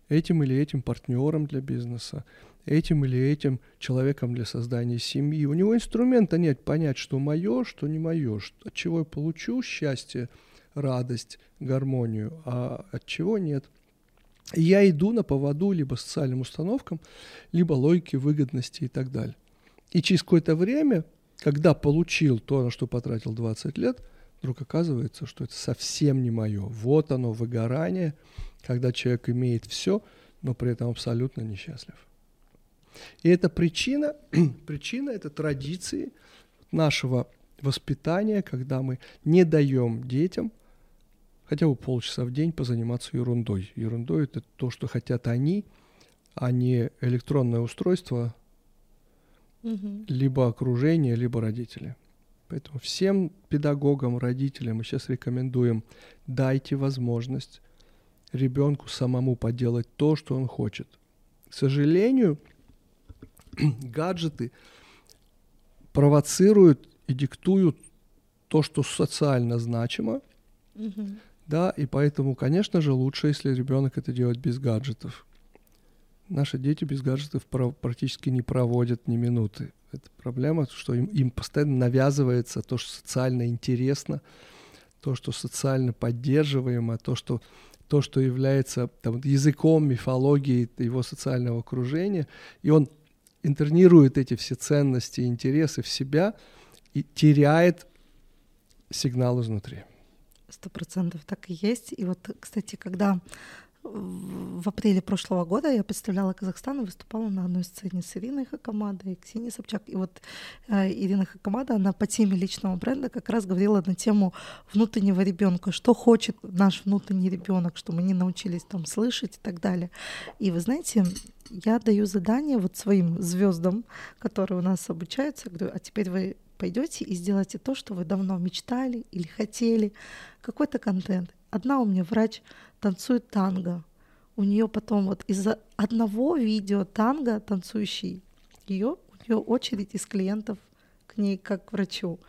этим или этим партнером для бизнеса, этим или этим человеком для создания семьи. У него инструмента нет понять, что мое, что не мое, от чего я получу счастье – радость, гармонию, а от чего нет. я иду на поводу либо социальным установкам, либо логике выгодности и так далее. И через какое-то время, когда получил то, на что потратил 20 лет, вдруг оказывается, что это совсем не мое. Вот оно, выгорание, когда человек имеет все, но при этом абсолютно несчастлив. И это причина, *clears throat* причина это традиции нашего воспитания, когда мы не даем детям хотя бы полчаса в день позаниматься ерундой. Ерундой это то, что хотят они, а не электронное устройство, угу. либо окружение, либо родители. Поэтому всем педагогам, родителям мы сейчас рекомендуем, дайте возможность ребенку самому поделать то, что он хочет. К сожалению, *clears throat* гаджеты провоцируют и диктуют то, что социально значимо, угу. Да, и поэтому, конечно же, лучше, если ребенок это делает без гаджетов. Наши дети без гаджетов практически не проводят ни минуты. Это проблема, что им, им постоянно навязывается то, что социально интересно, то, что социально поддерживаемо, то, что, то, что является там, языком, мифологией его социального окружения. И он интернирует эти все ценности и интересы в себя и теряет сигнал изнутри. Сто процентов так и есть. И вот, кстати, когда в апреле прошлого года я представляла Казахстан и выступала на одной сцене с Ириной Хакамадой и Ксенией Собчак. И вот э, Ирина Хакамада, она по теме личного бренда как раз говорила на тему внутреннего ребенка, что хочет наш внутренний ребенок, что мы не научились там слышать и так далее. И вы знаете, я даю задание вот своим звездам, которые у нас обучаются, говорю, а теперь вы пойдете и сделайте то, что вы давно мечтали или хотели, какой-то контент. Одна у меня врач танцует танго. У нее потом вот из-за одного видео танго танцующий, ее, у нее очередь из клиентов к ней как к врачу.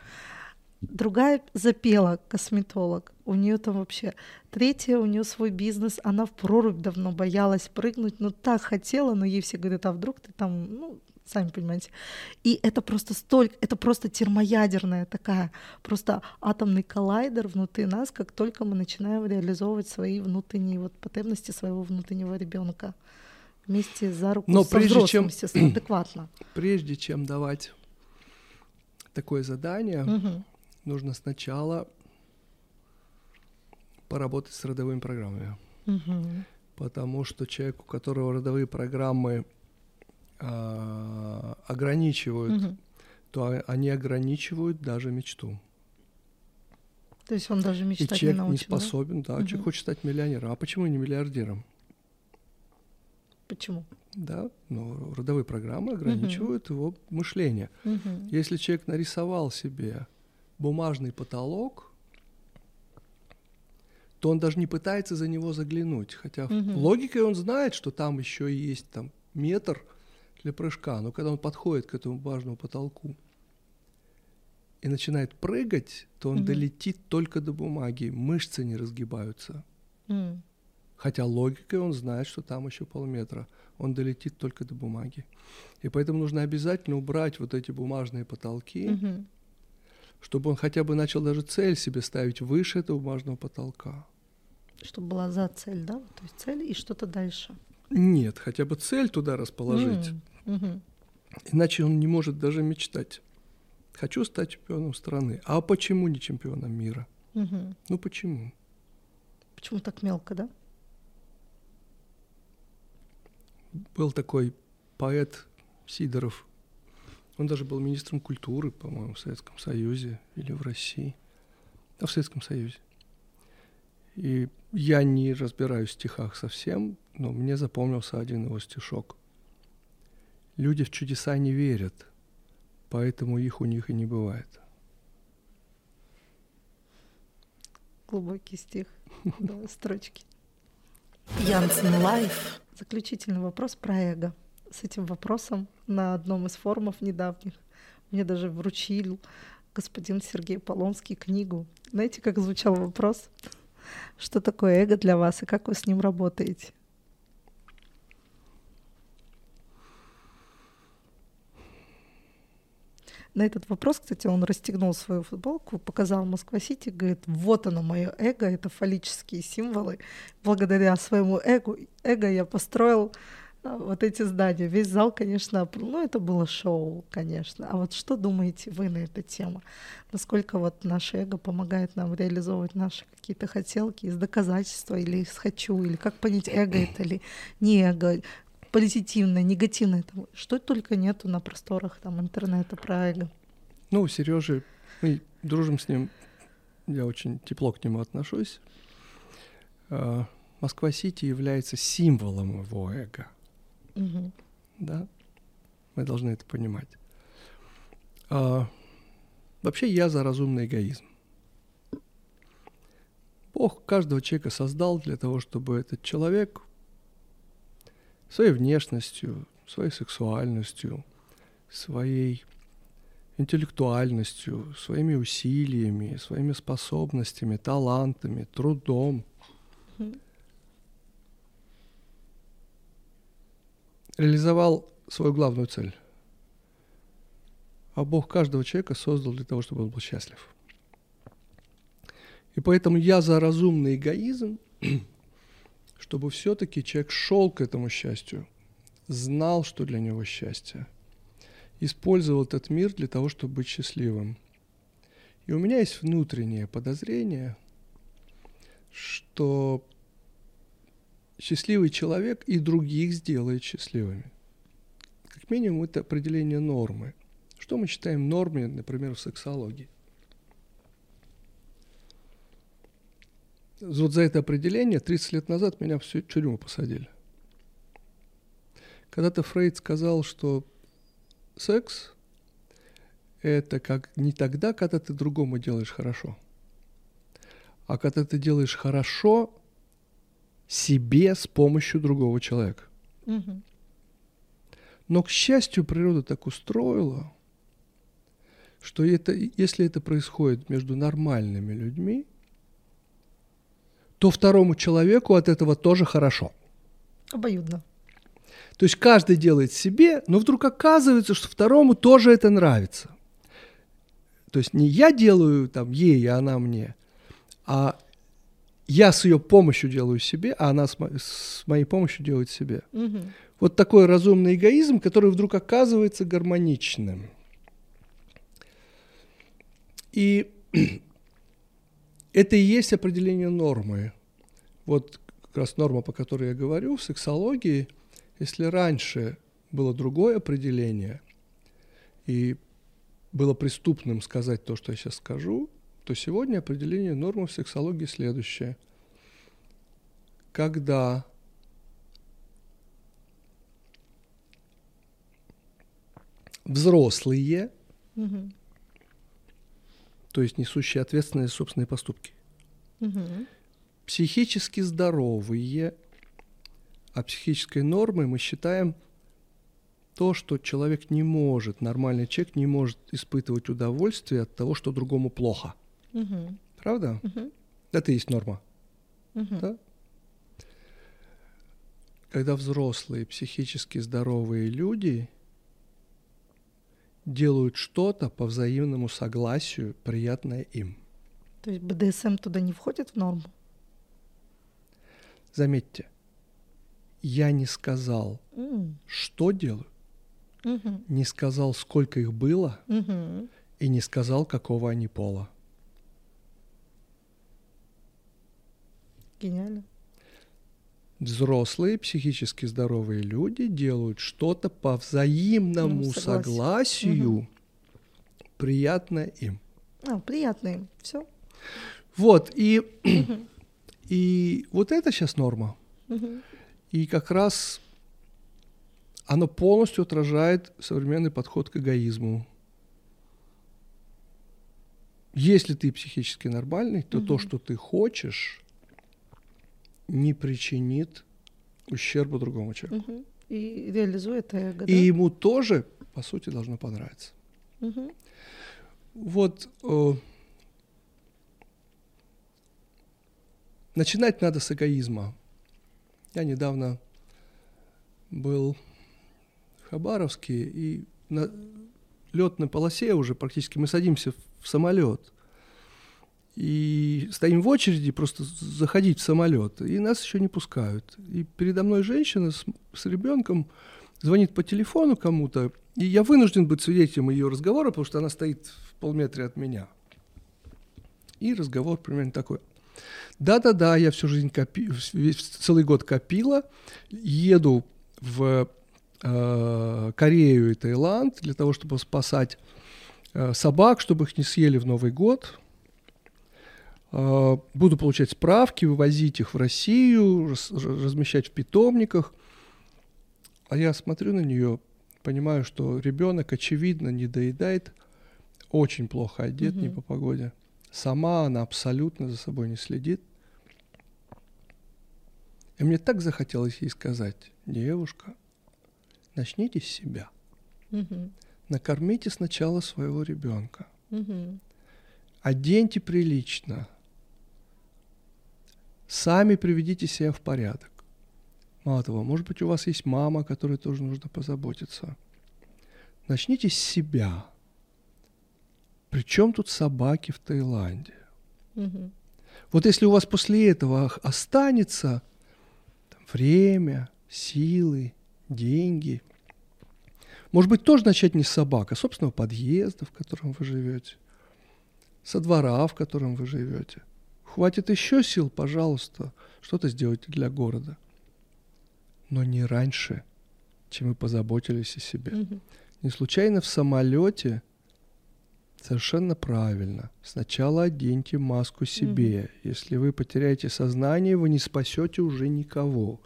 Другая запела, косметолог. У нее там вообще. Третья, у нее свой бизнес. Она в прорубь давно боялась прыгнуть, но так хотела, но ей все говорят, а вдруг ты там, ну, сами понимаете. И это просто столько, это просто термоядерная такая, просто атомный коллайдер внутри нас, как только мы начинаем реализовывать свои внутренние вот потребности своего внутреннего ребенка вместе за руку Но со прежде взрослым, чем, естественно, *clears throat* адекватно. Прежде чем давать такое задание, Мгм. нужно сначала поработать с родовыми программами. Мгм. Потому что человек, у которого родовые программы а, ограничивают, Мгм. то они ограничивают даже мечту. То есть он даже И мечтать не человек не научен, да? способен, да, Мгм. человек хочет стать миллионером. А почему не миллиардером? Почему? Да, но родовые программы ограничивают его мышление. Мгм. Если человек нарисовал себе бумажный потолок, то он даже не пытается за него заглянуть. Хотя Мгм. логикой он знает, что там еще есть там, метр для прыжка. Но когда он подходит к этому бумажному потолку и начинает прыгать, то он Мгм. долетит только до бумаги. Мышцы не разгибаются. М. Хотя логикой он знает, что там еще полметра. Он долетит только до бумаги. И поэтому нужно обязательно убрать вот эти бумажные потолки, Мгм. чтобы он хотя бы начал даже цель себе ставить выше этого бумажного потолка. Чтобы была за цель, да? То есть цель и что-то дальше. Нет, хотя бы цель туда расположить. Мгм. Иначе он не может даже мечтать. Хочу стать чемпионом страны. А почему не чемпионом мира? Мгм. Ну почему? Почему так мелко, да? Был такой поэт Сидоров. Он даже был министром культуры, по-моему, в Советском Союзе или в России. А в Советском Союзе. И я не разбираюсь в стихах совсем, но мне запомнился один его стишок. Люди в чудеса не верят, поэтому их у них и не бывает. Глубокий стих, *laughs* да, строчки. Янцен Live. Заключительный вопрос про эго. С этим вопросом на одном из форумов недавних мне даже вручил господин Сергей Полонский книгу. Знаете, как звучал вопрос? Что такое эго для вас и как вы с ним работаете? На этот вопрос, кстати, он расстегнул свою футболку, показал Москва-Сити, говорит, вот оно мое эго, это фаллические символы. Благодаря своему эго, эго я построил а, вот эти здания. Весь зал, конечно, ну это было шоу, конечно. А вот что думаете вы на эту тему? Насколько вот наше эго помогает нам реализовывать наши какие-то хотелки из доказательства или из хочу, или как понять, эго это или не эго, позитивное, негативное, там, что только нету на просторах там интернета про эго. Ну, у Сережи, мы дружим с ним, я очень тепло к нему отношусь. А, Москва-Сити является символом его эго. Мгм. Да? Мы должны это понимать. А, вообще я за разумный эгоизм. Бог каждого человека создал для того, чтобы этот человек своей внешностью, своей сексуальностью, своей интеллектуальностью, своими усилиями, своими способностями, талантами, трудом реализовал свою главную цель. А Бог каждого человека создал для того, чтобы он был счастлив. И поэтому я за разумный эгоизм, чтобы все-таки человек шел к этому счастью, знал, что для него счастье, использовал этот мир для того, чтобы быть счастливым. И у меня есть внутреннее подозрение, что счастливый человек и других сделает счастливыми. Как минимум, это определение нормы. Что мы считаем нормой, например, в сексологии? Вот за это определение 30 лет назад меня в тюрьму посадили. Когда-то Фрейд сказал, что секс – это как не тогда, когда ты другому делаешь хорошо, а когда ты делаешь хорошо себе с помощью другого человека. Угу. Но, к счастью, природа так устроила, что это, если это происходит между нормальными людьми, то второму человеку от этого тоже хорошо. Обоюдно. То есть каждый делает себе, но вдруг оказывается, что второму тоже это нравится. То есть не я делаю там ей, а она мне, а я с ее помощью делаю себе, а она с, мо- с моей помощью делает себе. Угу. Вот такой разумный эгоизм, который вдруг оказывается гармоничным. И это и есть определение нормы. Вот как раз норма, по которой я говорю, в сексологии, если раньше было другое определение, и было преступным сказать то, что я сейчас скажу, то сегодня определение нормы в сексологии следующее. Когда взрослые, Угу. То есть несущие ответственность за собственные поступки, Угу. психически здоровые, а психической нормой мы считаем то, что человек не может, нормальный человек не может испытывать удовольствие от того, что другому плохо. Угу. Правда? Угу. Это и есть норма. Угу. Да? Когда взрослые, психически здоровые люди делают что-то по взаимному согласию, приятное им. То есть БДСМ туда не входит в норму? Заметьте, я не сказал, М. что делаю, Мгм. не сказал, сколько их было, Мгм. и не сказал, какого они пола. Гениально. Взрослые, психически здоровые люди делают что-то по взаимному Ну, согласие. согласию, приятное им. А, приятно им. Все. Вот, и, *clears throat* и вот это сейчас норма. И как раз оно полностью отражает современный подход к эгоизму. Если ты психически нормальный, то то, что ты хочешь, не причинит ущерба другому человеку. И реализует эго, И ему тоже, по сути, должно понравиться. да? Мгм. Вот э, начинать надо с эгоизма. Я недавно был в Хабаровске, и на летной полосе уже практически мы садимся в самолет. И стоим в очереди просто заходить в самолет, и нас еще не пускают. И передо мной женщина с, с ребенком звонит по телефону кому-то, и я вынужден быть свидетелем ее разговора, потому что она стоит в полметре от меня. И разговор примерно такой. Да-да-да, я всю жизнь копи... целый год копила, еду в э, Корею и Таиланд для того, чтобы спасать э, собак, чтобы их не съели в Новый год. Э, буду получать справки, вывозить их в Россию, раз- размещать в питомниках. А я смотрю на нее, понимаю, что ребенок, очевидно, не доедает, очень плохо одет, не Мгм. по погоде. Сама она абсолютно за собой не следит. И мне так захотелось ей сказать, девушка, начните с себя. Мгм. Накормите сначала своего ребенка. Мгм. Оденьте прилично. Сами приведите себя в порядок. Мало того, может быть, у вас есть мама, которой тоже нужно позаботиться. Начните с себя. Причем тут собаки в Таиланде? Мгм. Вот если у вас после этого останется там, время, силы, деньги, может быть, тоже начать не с собак, а собственного подъезда, в котором вы живете, со двора, в котором вы живете. Хватит еще сил, пожалуйста, что-то сделайте для города. Но не раньше, чем вы позаботились о себе. Мгм. Не случайно в самолете совершенно правильно. Сначала оденьте маску себе. Если вы потеряете сознание, вы не спасете уже никого.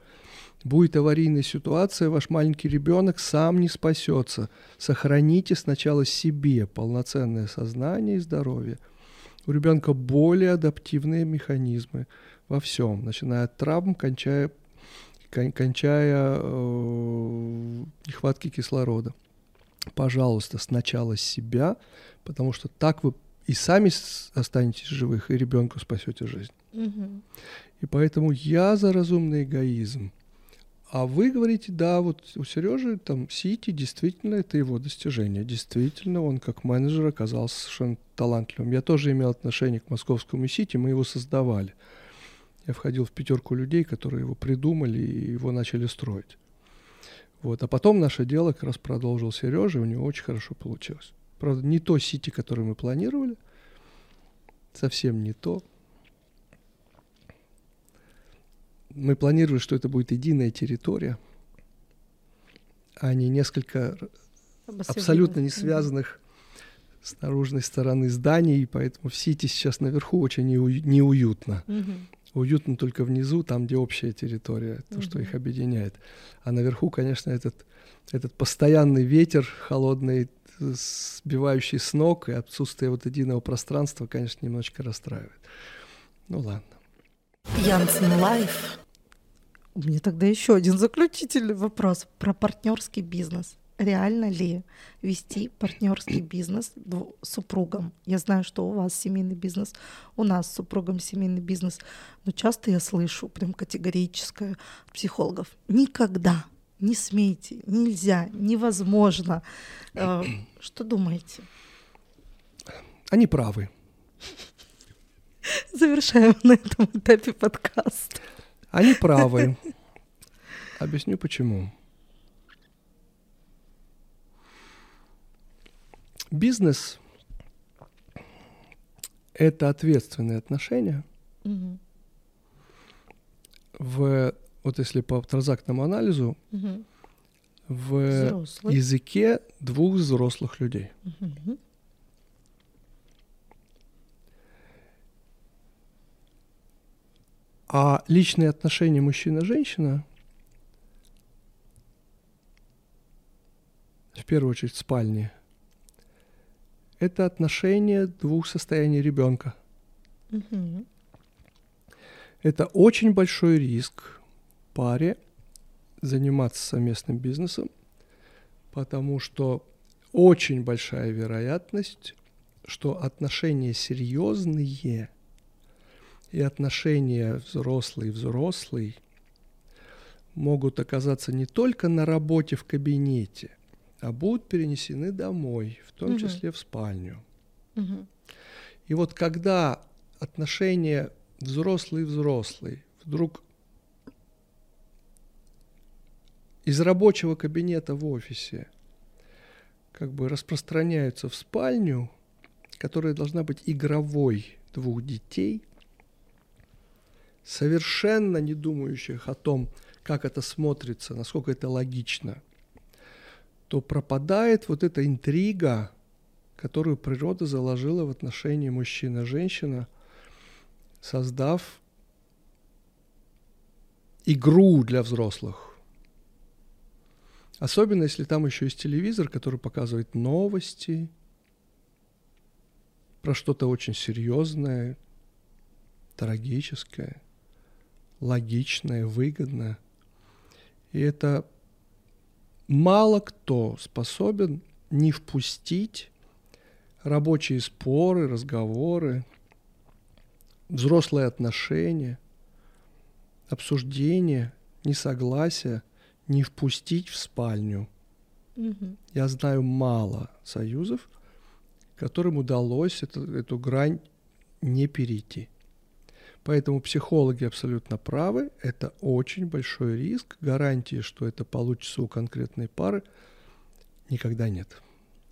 Будет аварийная ситуация, ваш маленький ребенок сам не спасется. Сохраните сначала себе полноценное сознание и здоровье. У ребенка более адаптивные механизмы во всем, начиная от травм, кончая, кон- кончая э, нехватки кислорода. Пожалуйста, сначала себя, потому что так вы и сами останетесь живых, и ребенку спасете жизнь. Мгм. И поэтому я за разумный эгоизм. А вы говорите, да, вот у Сережи там Сити действительно это его достижение. Действительно, он как менеджер оказался совершенно талантливым. Я тоже имел отношение к московскому Сити, мы его создавали. Я входил в пятерку людей, которые его придумали и его начали строить. Вот. А потом наше дело как раз продолжил Сережа, и у него очень хорошо получилось. Правда, не то Сити, которое мы планировали, совсем не то. Мы планировали, что это будет единая территория, а не несколько абсолютно не связанных с наружной стороны зданий, и поэтому в Сити сейчас наверху очень неу- неуютно. Мгм. Уютно только внизу, там, где общая территория, то, что Мгм. их объединяет. А наверху, конечно, этот, этот постоянный ветер холодный, сбивающий с ног, и отсутствие вот единого пространства, конечно, немножечко расстраивает. Ну ладно. Янцен Live. У меня тогда еще один заключительный вопрос про партнерский бизнес. Реально ли вести партнерский бизнес супругам? Я знаю, что у вас семейный бизнес, у нас с супругом семейный бизнес, но часто я слышу прям категорическое от психологов. Никогда не смейте, нельзя, невозможно. Э, Что думаете? Они правы. Завершаем на этом этапе подкаст. Они правы. Объясню почему. Бизнес – это ответственные отношения Мгм, в, вот если по транзактному анализу, мгм. в Взрослый. языке двух взрослых людей. Мгм. А личные отношения мужчина-женщина, в первую очередь в спальне, это отношения двух состояний ребенка. Это очень большой риск паре заниматься совместным бизнесом, потому что очень большая вероятность, что отношения серьезные и отношения взрослый-взрослый могут оказаться не только на работе в кабинете, а будут перенесены домой, в том Мгм. числе в спальню. Мгм. И вот когда отношения взрослый-взрослый вдруг из рабочего кабинета в офисе как бы распространяются в спальню, которая должна быть игровой двух детей, совершенно не думающих о том, как это смотрится, насколько это логично, то пропадает вот эта интрига, которую природа заложила в отношении мужчина-женщина, создав игру для взрослых. Особенно если там еще есть телевизор, который показывает новости про что-то очень серьезное, трагическое, логичное, выгодное. И это мало кто способен не впустить рабочие споры, разговоры, взрослые отношения, обсуждения, несогласия не впустить в спальню. Мгм. Я знаю мало союзов, которым удалось это, эту грань не перейти. Поэтому психологи абсолютно правы. Это очень большой риск. Гарантии, что это получится у конкретной пары, никогда нет.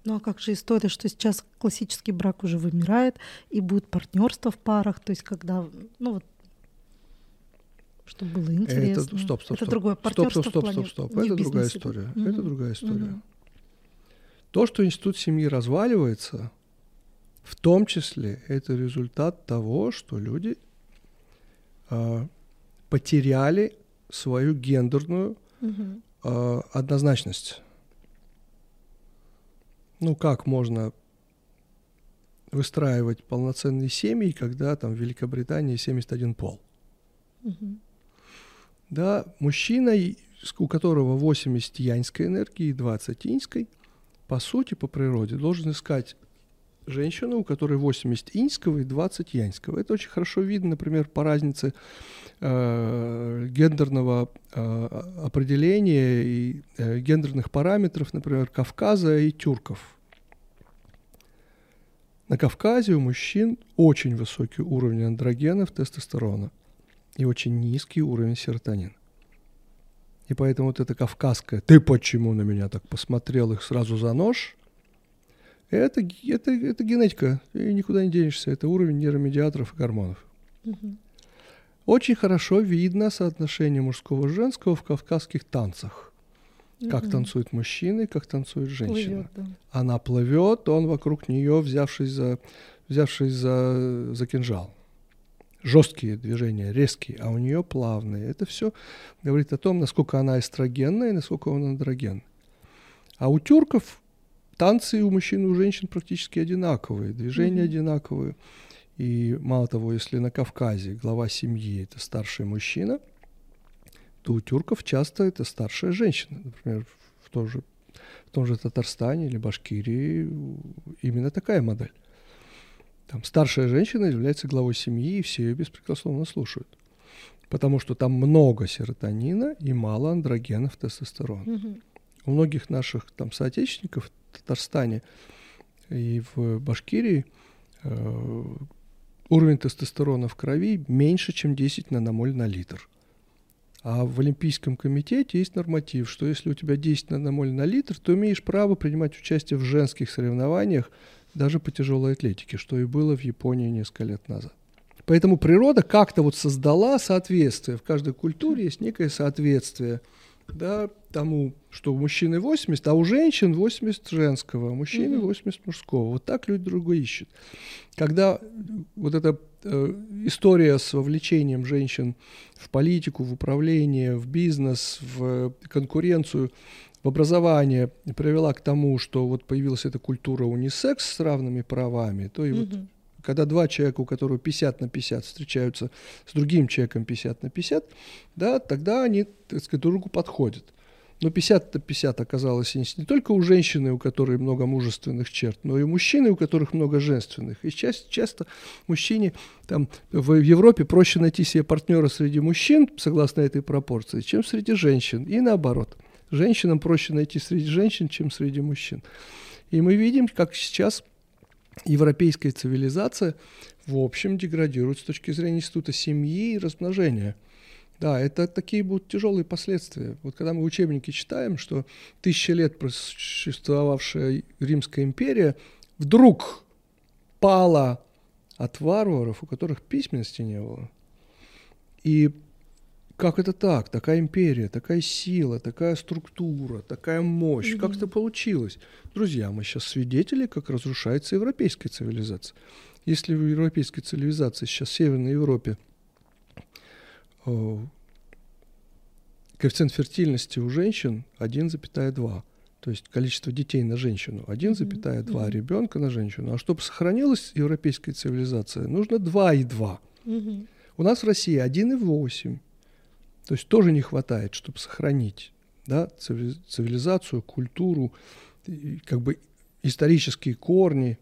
Ну а как же история, что сейчас классический брак уже вымирает, и будет партнерство в парах, то есть когда, ну вот, чтобы было интересно. Это, стоп, стоп, это стоп. другое партнерство стоп, стоп, стоп, стоп, не Это другая история. Мгм. Это другая история. Мгм. То, что институт семьи разваливается, в том числе это результат того, что люди а, потеряли свою гендерную Мгм. а, однозначность. Ну, как можно выстраивать полноценные семьи, когда там в Великобритании 71 пол? Мгм. Да, мужчина, у которого 80 яньской энергии и 20 иньской, по сути, по природе, должен искать женщину, у которой 80 иньского и 20 яньского. Это очень хорошо видно, например, по разнице э, гендерного э, определения и э, гендерных параметров, например, Кавказа и тюрков. На Кавказе у мужчин очень высокий уровень андрогенов, тестостерона и очень низкий уровень серотонина. И поэтому вот это кавказское «ты почему на меня так посмотрел их сразу за нож» это, это, это генетика, и никуда не денешься, это уровень нейромедиаторов и гормонов. Мгм. Очень хорошо видно соотношение мужского и женского в кавказских танцах. Как Мгм. танцуют мужчины, как танцует женщина. Плывёт, да. Она плывет, он вокруг нее, взявшись за, взявшись за, за кинжал. Жесткие движения, резкие, а у нее плавные. Это все говорит о том, насколько она эстрогенная и насколько он андроген. А у тюрков танцы у мужчин и у женщин практически одинаковые, движения Мгм. одинаковые. И мало того, если на Кавказе глава семьи это старший мужчина, то у тюрков часто это старшая женщина. Например, в том же, в том же Татарстане или Башкирии именно такая модель. Там старшая женщина является главой семьи, и все ее беспрекословно слушают. Потому что там много серотонина и мало андрогенов тестостерона. Мгм. У многих наших там соотечественников Татарстане и в Башкирии э, уровень тестостерона в крови меньше, чем 10 наномоль на литр. А в Олимпийском комитете есть норматив, что если у тебя 10 наномоль на литр, то имеешь право принимать участие в женских соревнованиях даже по тяжелой атлетике, что и было в Японии несколько лет назад. Поэтому природа как-то вот создала соответствие. В каждой культуре есть некое соответствие да, тому, что у мужчины 80, а у женщин 80 женского, а у мужчины Мгм. 80 мужского. Вот так люди друг друга ищут. Когда вот эта э, история с вовлечением женщин в политику, в управление, в бизнес, в конкуренцию, в образование привела к тому, что вот появилась эта культура унисекс с равными правами, то и вот Мгм. Когда два человека, у которого 50 на 50 встречаются с другим человеком 50 на 50, да, тогда они, так сказать, друг другу подходят. Но 50 на 50 оказалось не только у женщины, у которой много мужественных черт, но и у мужчины, у которых много женственных. И часто, часто мужчине там, в Европе проще найти себе партнера среди мужчин, согласно этой пропорции, чем среди женщин. И наоборот. Женщинам проще найти среди женщин, чем среди мужчин. И мы видим, как сейчас европейская цивилизация в общем деградирует с точки зрения института семьи и размножения. Да, это такие будут тяжелые последствия. Вот когда мы в учебнике читаем, что тысячи лет просуществовавшая Римская империя вдруг пала от варваров, у которых письменности не было. И как это так? Такая империя, такая сила, такая структура, такая мощь. Как Мгм. это получилось? Друзья, мы сейчас свидетели, как разрушается европейская цивилизация. Если в европейской цивилизации сейчас в Северной Европе э, коэффициент фертильности у женщин 1,2. То есть количество детей на женщину 1,2 Мгм. ребенка на женщину. А чтобы сохранилась европейская цивилизация, нужно 2,2. Мгм. У нас в России 1,8. То есть тоже не хватает, чтобы сохранить да, цивили- цивилизацию, культуру, как бы исторические корни.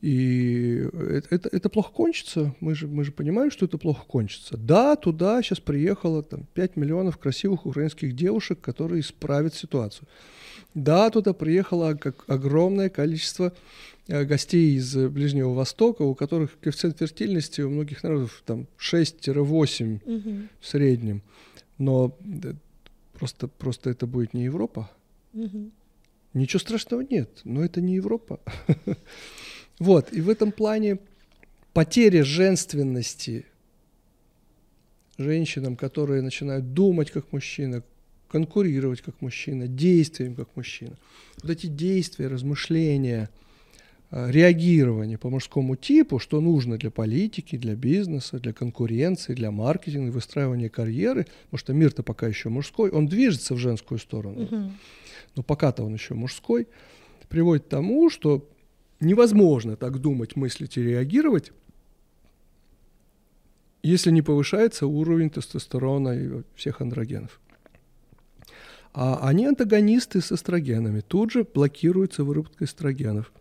И это, это, это плохо кончится. Мы же, мы же понимаем, что это плохо кончится. Да, туда сейчас приехало там, 5 миллионов красивых украинских девушек, которые исправят ситуацию. Да, туда приехало как огромное количество э, гостей из Ближнего Востока, у которых коэффициент фертильности у многих народов там 6-8 Мгм. в среднем. Но э, просто, просто это будет не Европа. Мгм. Ничего страшного нет, но это не Европа. *laughs* Вот, и в этом плане потеря женственности женщинам, которые начинают думать как мужчина, конкурировать как мужчина, действием как мужчина. Вот эти действия, размышления, реагирование по мужскому типу, что нужно для политики, для бизнеса, для конкуренции, для маркетинга, выстраивания карьеры, потому что мир-то пока еще мужской, он движется в женскую сторону, uh но пока-то он еще мужской, приводит к тому, что невозможно так думать, мыслить и реагировать, если не повышается уровень тестостерона и всех андрогенов. А они антагонисты с эстрогенами. Тут же блокируется выработка эстрогенов.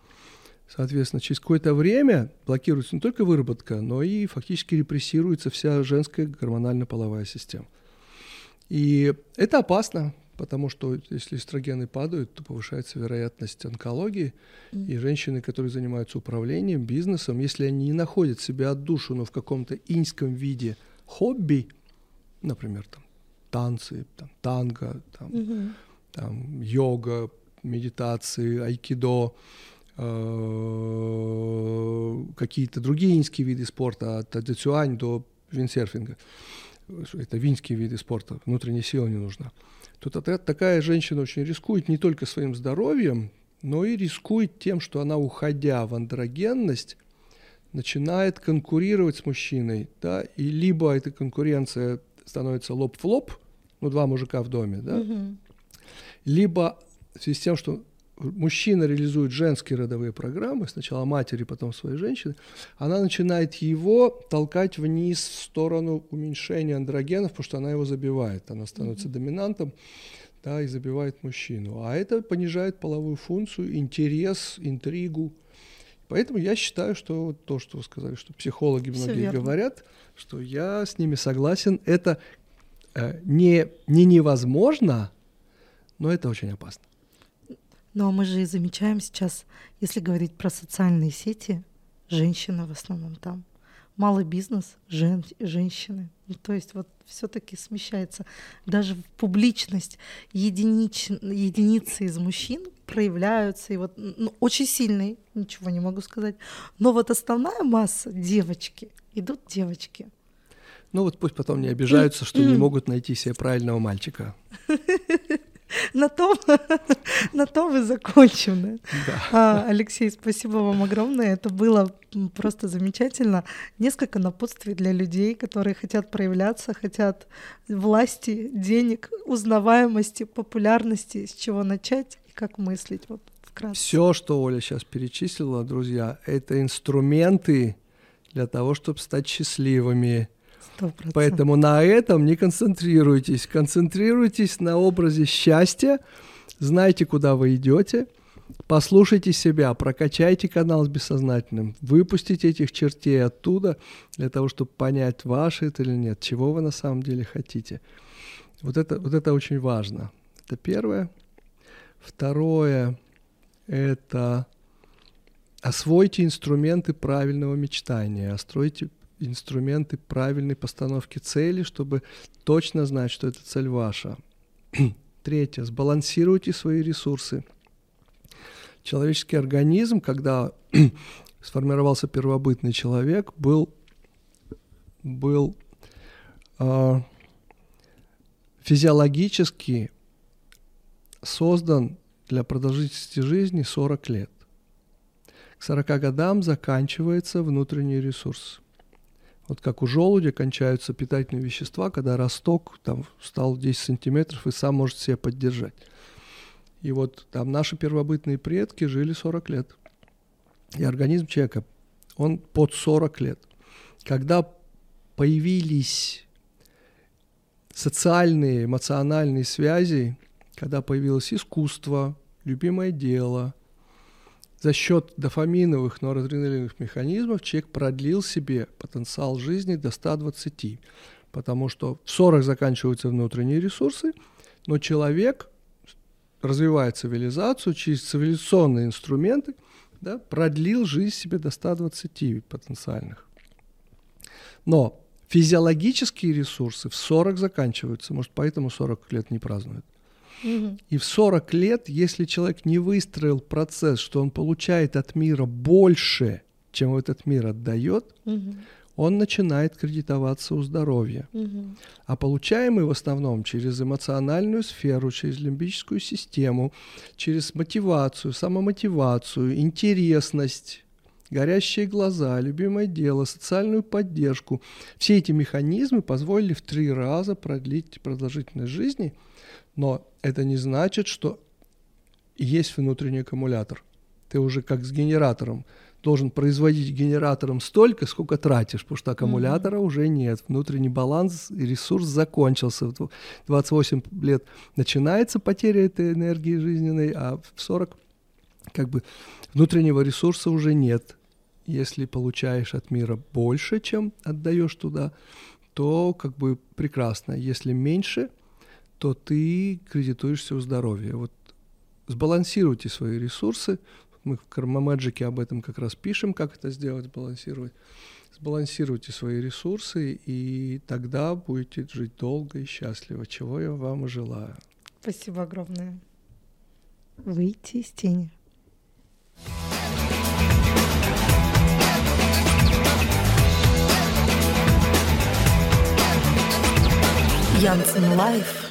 Соответственно, через какое-то время блокируется не только выработка, но и фактически репрессируется вся женская гормонально-половая система. И это опасно, потому что если эстрогены падают, то повышается вероятность онкологии. Mm. И женщины, которые занимаются управлением, бизнесом, если они не находят себя отдушину в каком-то иньском виде хобби, например, там танцы, там, танго, там, mm-hmm. там, йога, медитации, айкидо, какие-то другие иньские виды спорта, от цюань до виндсерфинга. Это винские виды спорта, внутренняя сила не нужна то такая женщина очень рискует не только своим здоровьем, но и рискует тем, что она, уходя в андрогенность, начинает конкурировать с мужчиной, да, и либо эта конкуренция становится лоб в лоб, ну, два мужика в доме, да, угу. либо в связи с тем, что мужчина реализует женские родовые программы, сначала матери, потом своей женщины, она начинает его толкать вниз в сторону уменьшения андрогенов, потому что она его забивает, она становится mm-hmm. доминантом, да, и забивает мужчину. А это понижает половую функцию, интерес, интригу. Поэтому я считаю, что то, что вы сказали, что психологи многие говорят, что я с ними согласен, это э, не, не невозможно, но это очень опасно. Ну а мы же и замечаем сейчас, если говорить про социальные сети, женщины в основном там. Малый бизнес, жен, женщины. Ну, то есть вот все-таки смещается. Даже в публичность единич, единицы из мужчин проявляются. И вот ну, очень сильные, ничего не могу сказать. Но вот основная масса девочки, идут девочки. Ну вот пусть потом не обижаются, что не могут найти себе правильного мальчика. *laughs* На том, *laughs* на том и закончим. Да? А, Алексей, спасибо вам огромное. Это было просто замечательно. Несколько напутствий для людей, которые хотят проявляться, хотят власти, денег, узнаваемости, популярности, с чего начать и как мыслить. Вот вкратце. Все, что Оля сейчас перечислила, друзья, это инструменты для того, чтобы стать счастливыми 100%. Поэтому на этом не концентрируйтесь. Концентрируйтесь на образе счастья. Знайте, куда вы идете. Послушайте себя, прокачайте канал с бессознательным, выпустите этих чертей оттуда для того, чтобы понять, ваше это или нет, чего вы на самом деле хотите. Вот это, вот это очень важно. Это первое. Второе – это освойте инструменты правильного мечтания, остройте инструменты правильной постановки цели, чтобы точно знать, что эта цель ваша. *clears throat* Третье. Сбалансируйте свои ресурсы. Человеческий организм, когда *clears throat* сформировался первобытный человек, был, был э, физиологически создан для продолжительности жизни 40 лет. К 40 годам заканчивается внутренний ресурс. Вот как у желудя кончаются питательные вещества, когда росток там стал 10 сантиметров и сам может себя поддержать. И вот там наши первобытные предки жили 40 лет. И организм человека, он под 40 лет. Когда появились социальные, эмоциональные связи, когда появилось искусство, любимое дело, за счет дофаминовых, норадреналиновых механизмов человек продлил себе потенциал жизни до 120, потому что в 40 заканчиваются внутренние ресурсы, но человек, развивая цивилизацию через цивилизационные инструменты, да, продлил жизнь себе до 120 потенциальных. Но физиологические ресурсы в 40 заканчиваются, может, поэтому 40 лет не празднуют. И в 40 лет, если человек не выстроил процесс, что он получает от мира больше, чем этот мир отдает, он начинает кредитоваться у здоровья. А получаемый в основном через эмоциональную сферу, через лимбическую систему, через мотивацию, самомотивацию, интересность, горящие глаза, любимое дело, социальную поддержку. Все эти механизмы позволили в три раза продлить продолжительность жизни, но это не значит, что есть внутренний аккумулятор. Ты уже как с генератором должен производить генератором столько, сколько тратишь, потому что аккумулятора mm-hmm. уже нет. Внутренний баланс и ресурс закончился. В 28 лет начинается потеря этой энергии жизненной, а в 40 как бы внутреннего ресурса уже нет если получаешь от мира больше, чем отдаешь туда, то как бы прекрасно. Если меньше, то ты кредитуешься у здоровья. Вот сбалансируйте свои ресурсы. Мы в Magic об этом как раз пишем, как это сделать, сбалансировать. Сбалансируйте свои ресурсы, и тогда будете жить долго и счастливо, чего я вам и желаю. Спасибо огромное. Выйти из тени. Janssen Life.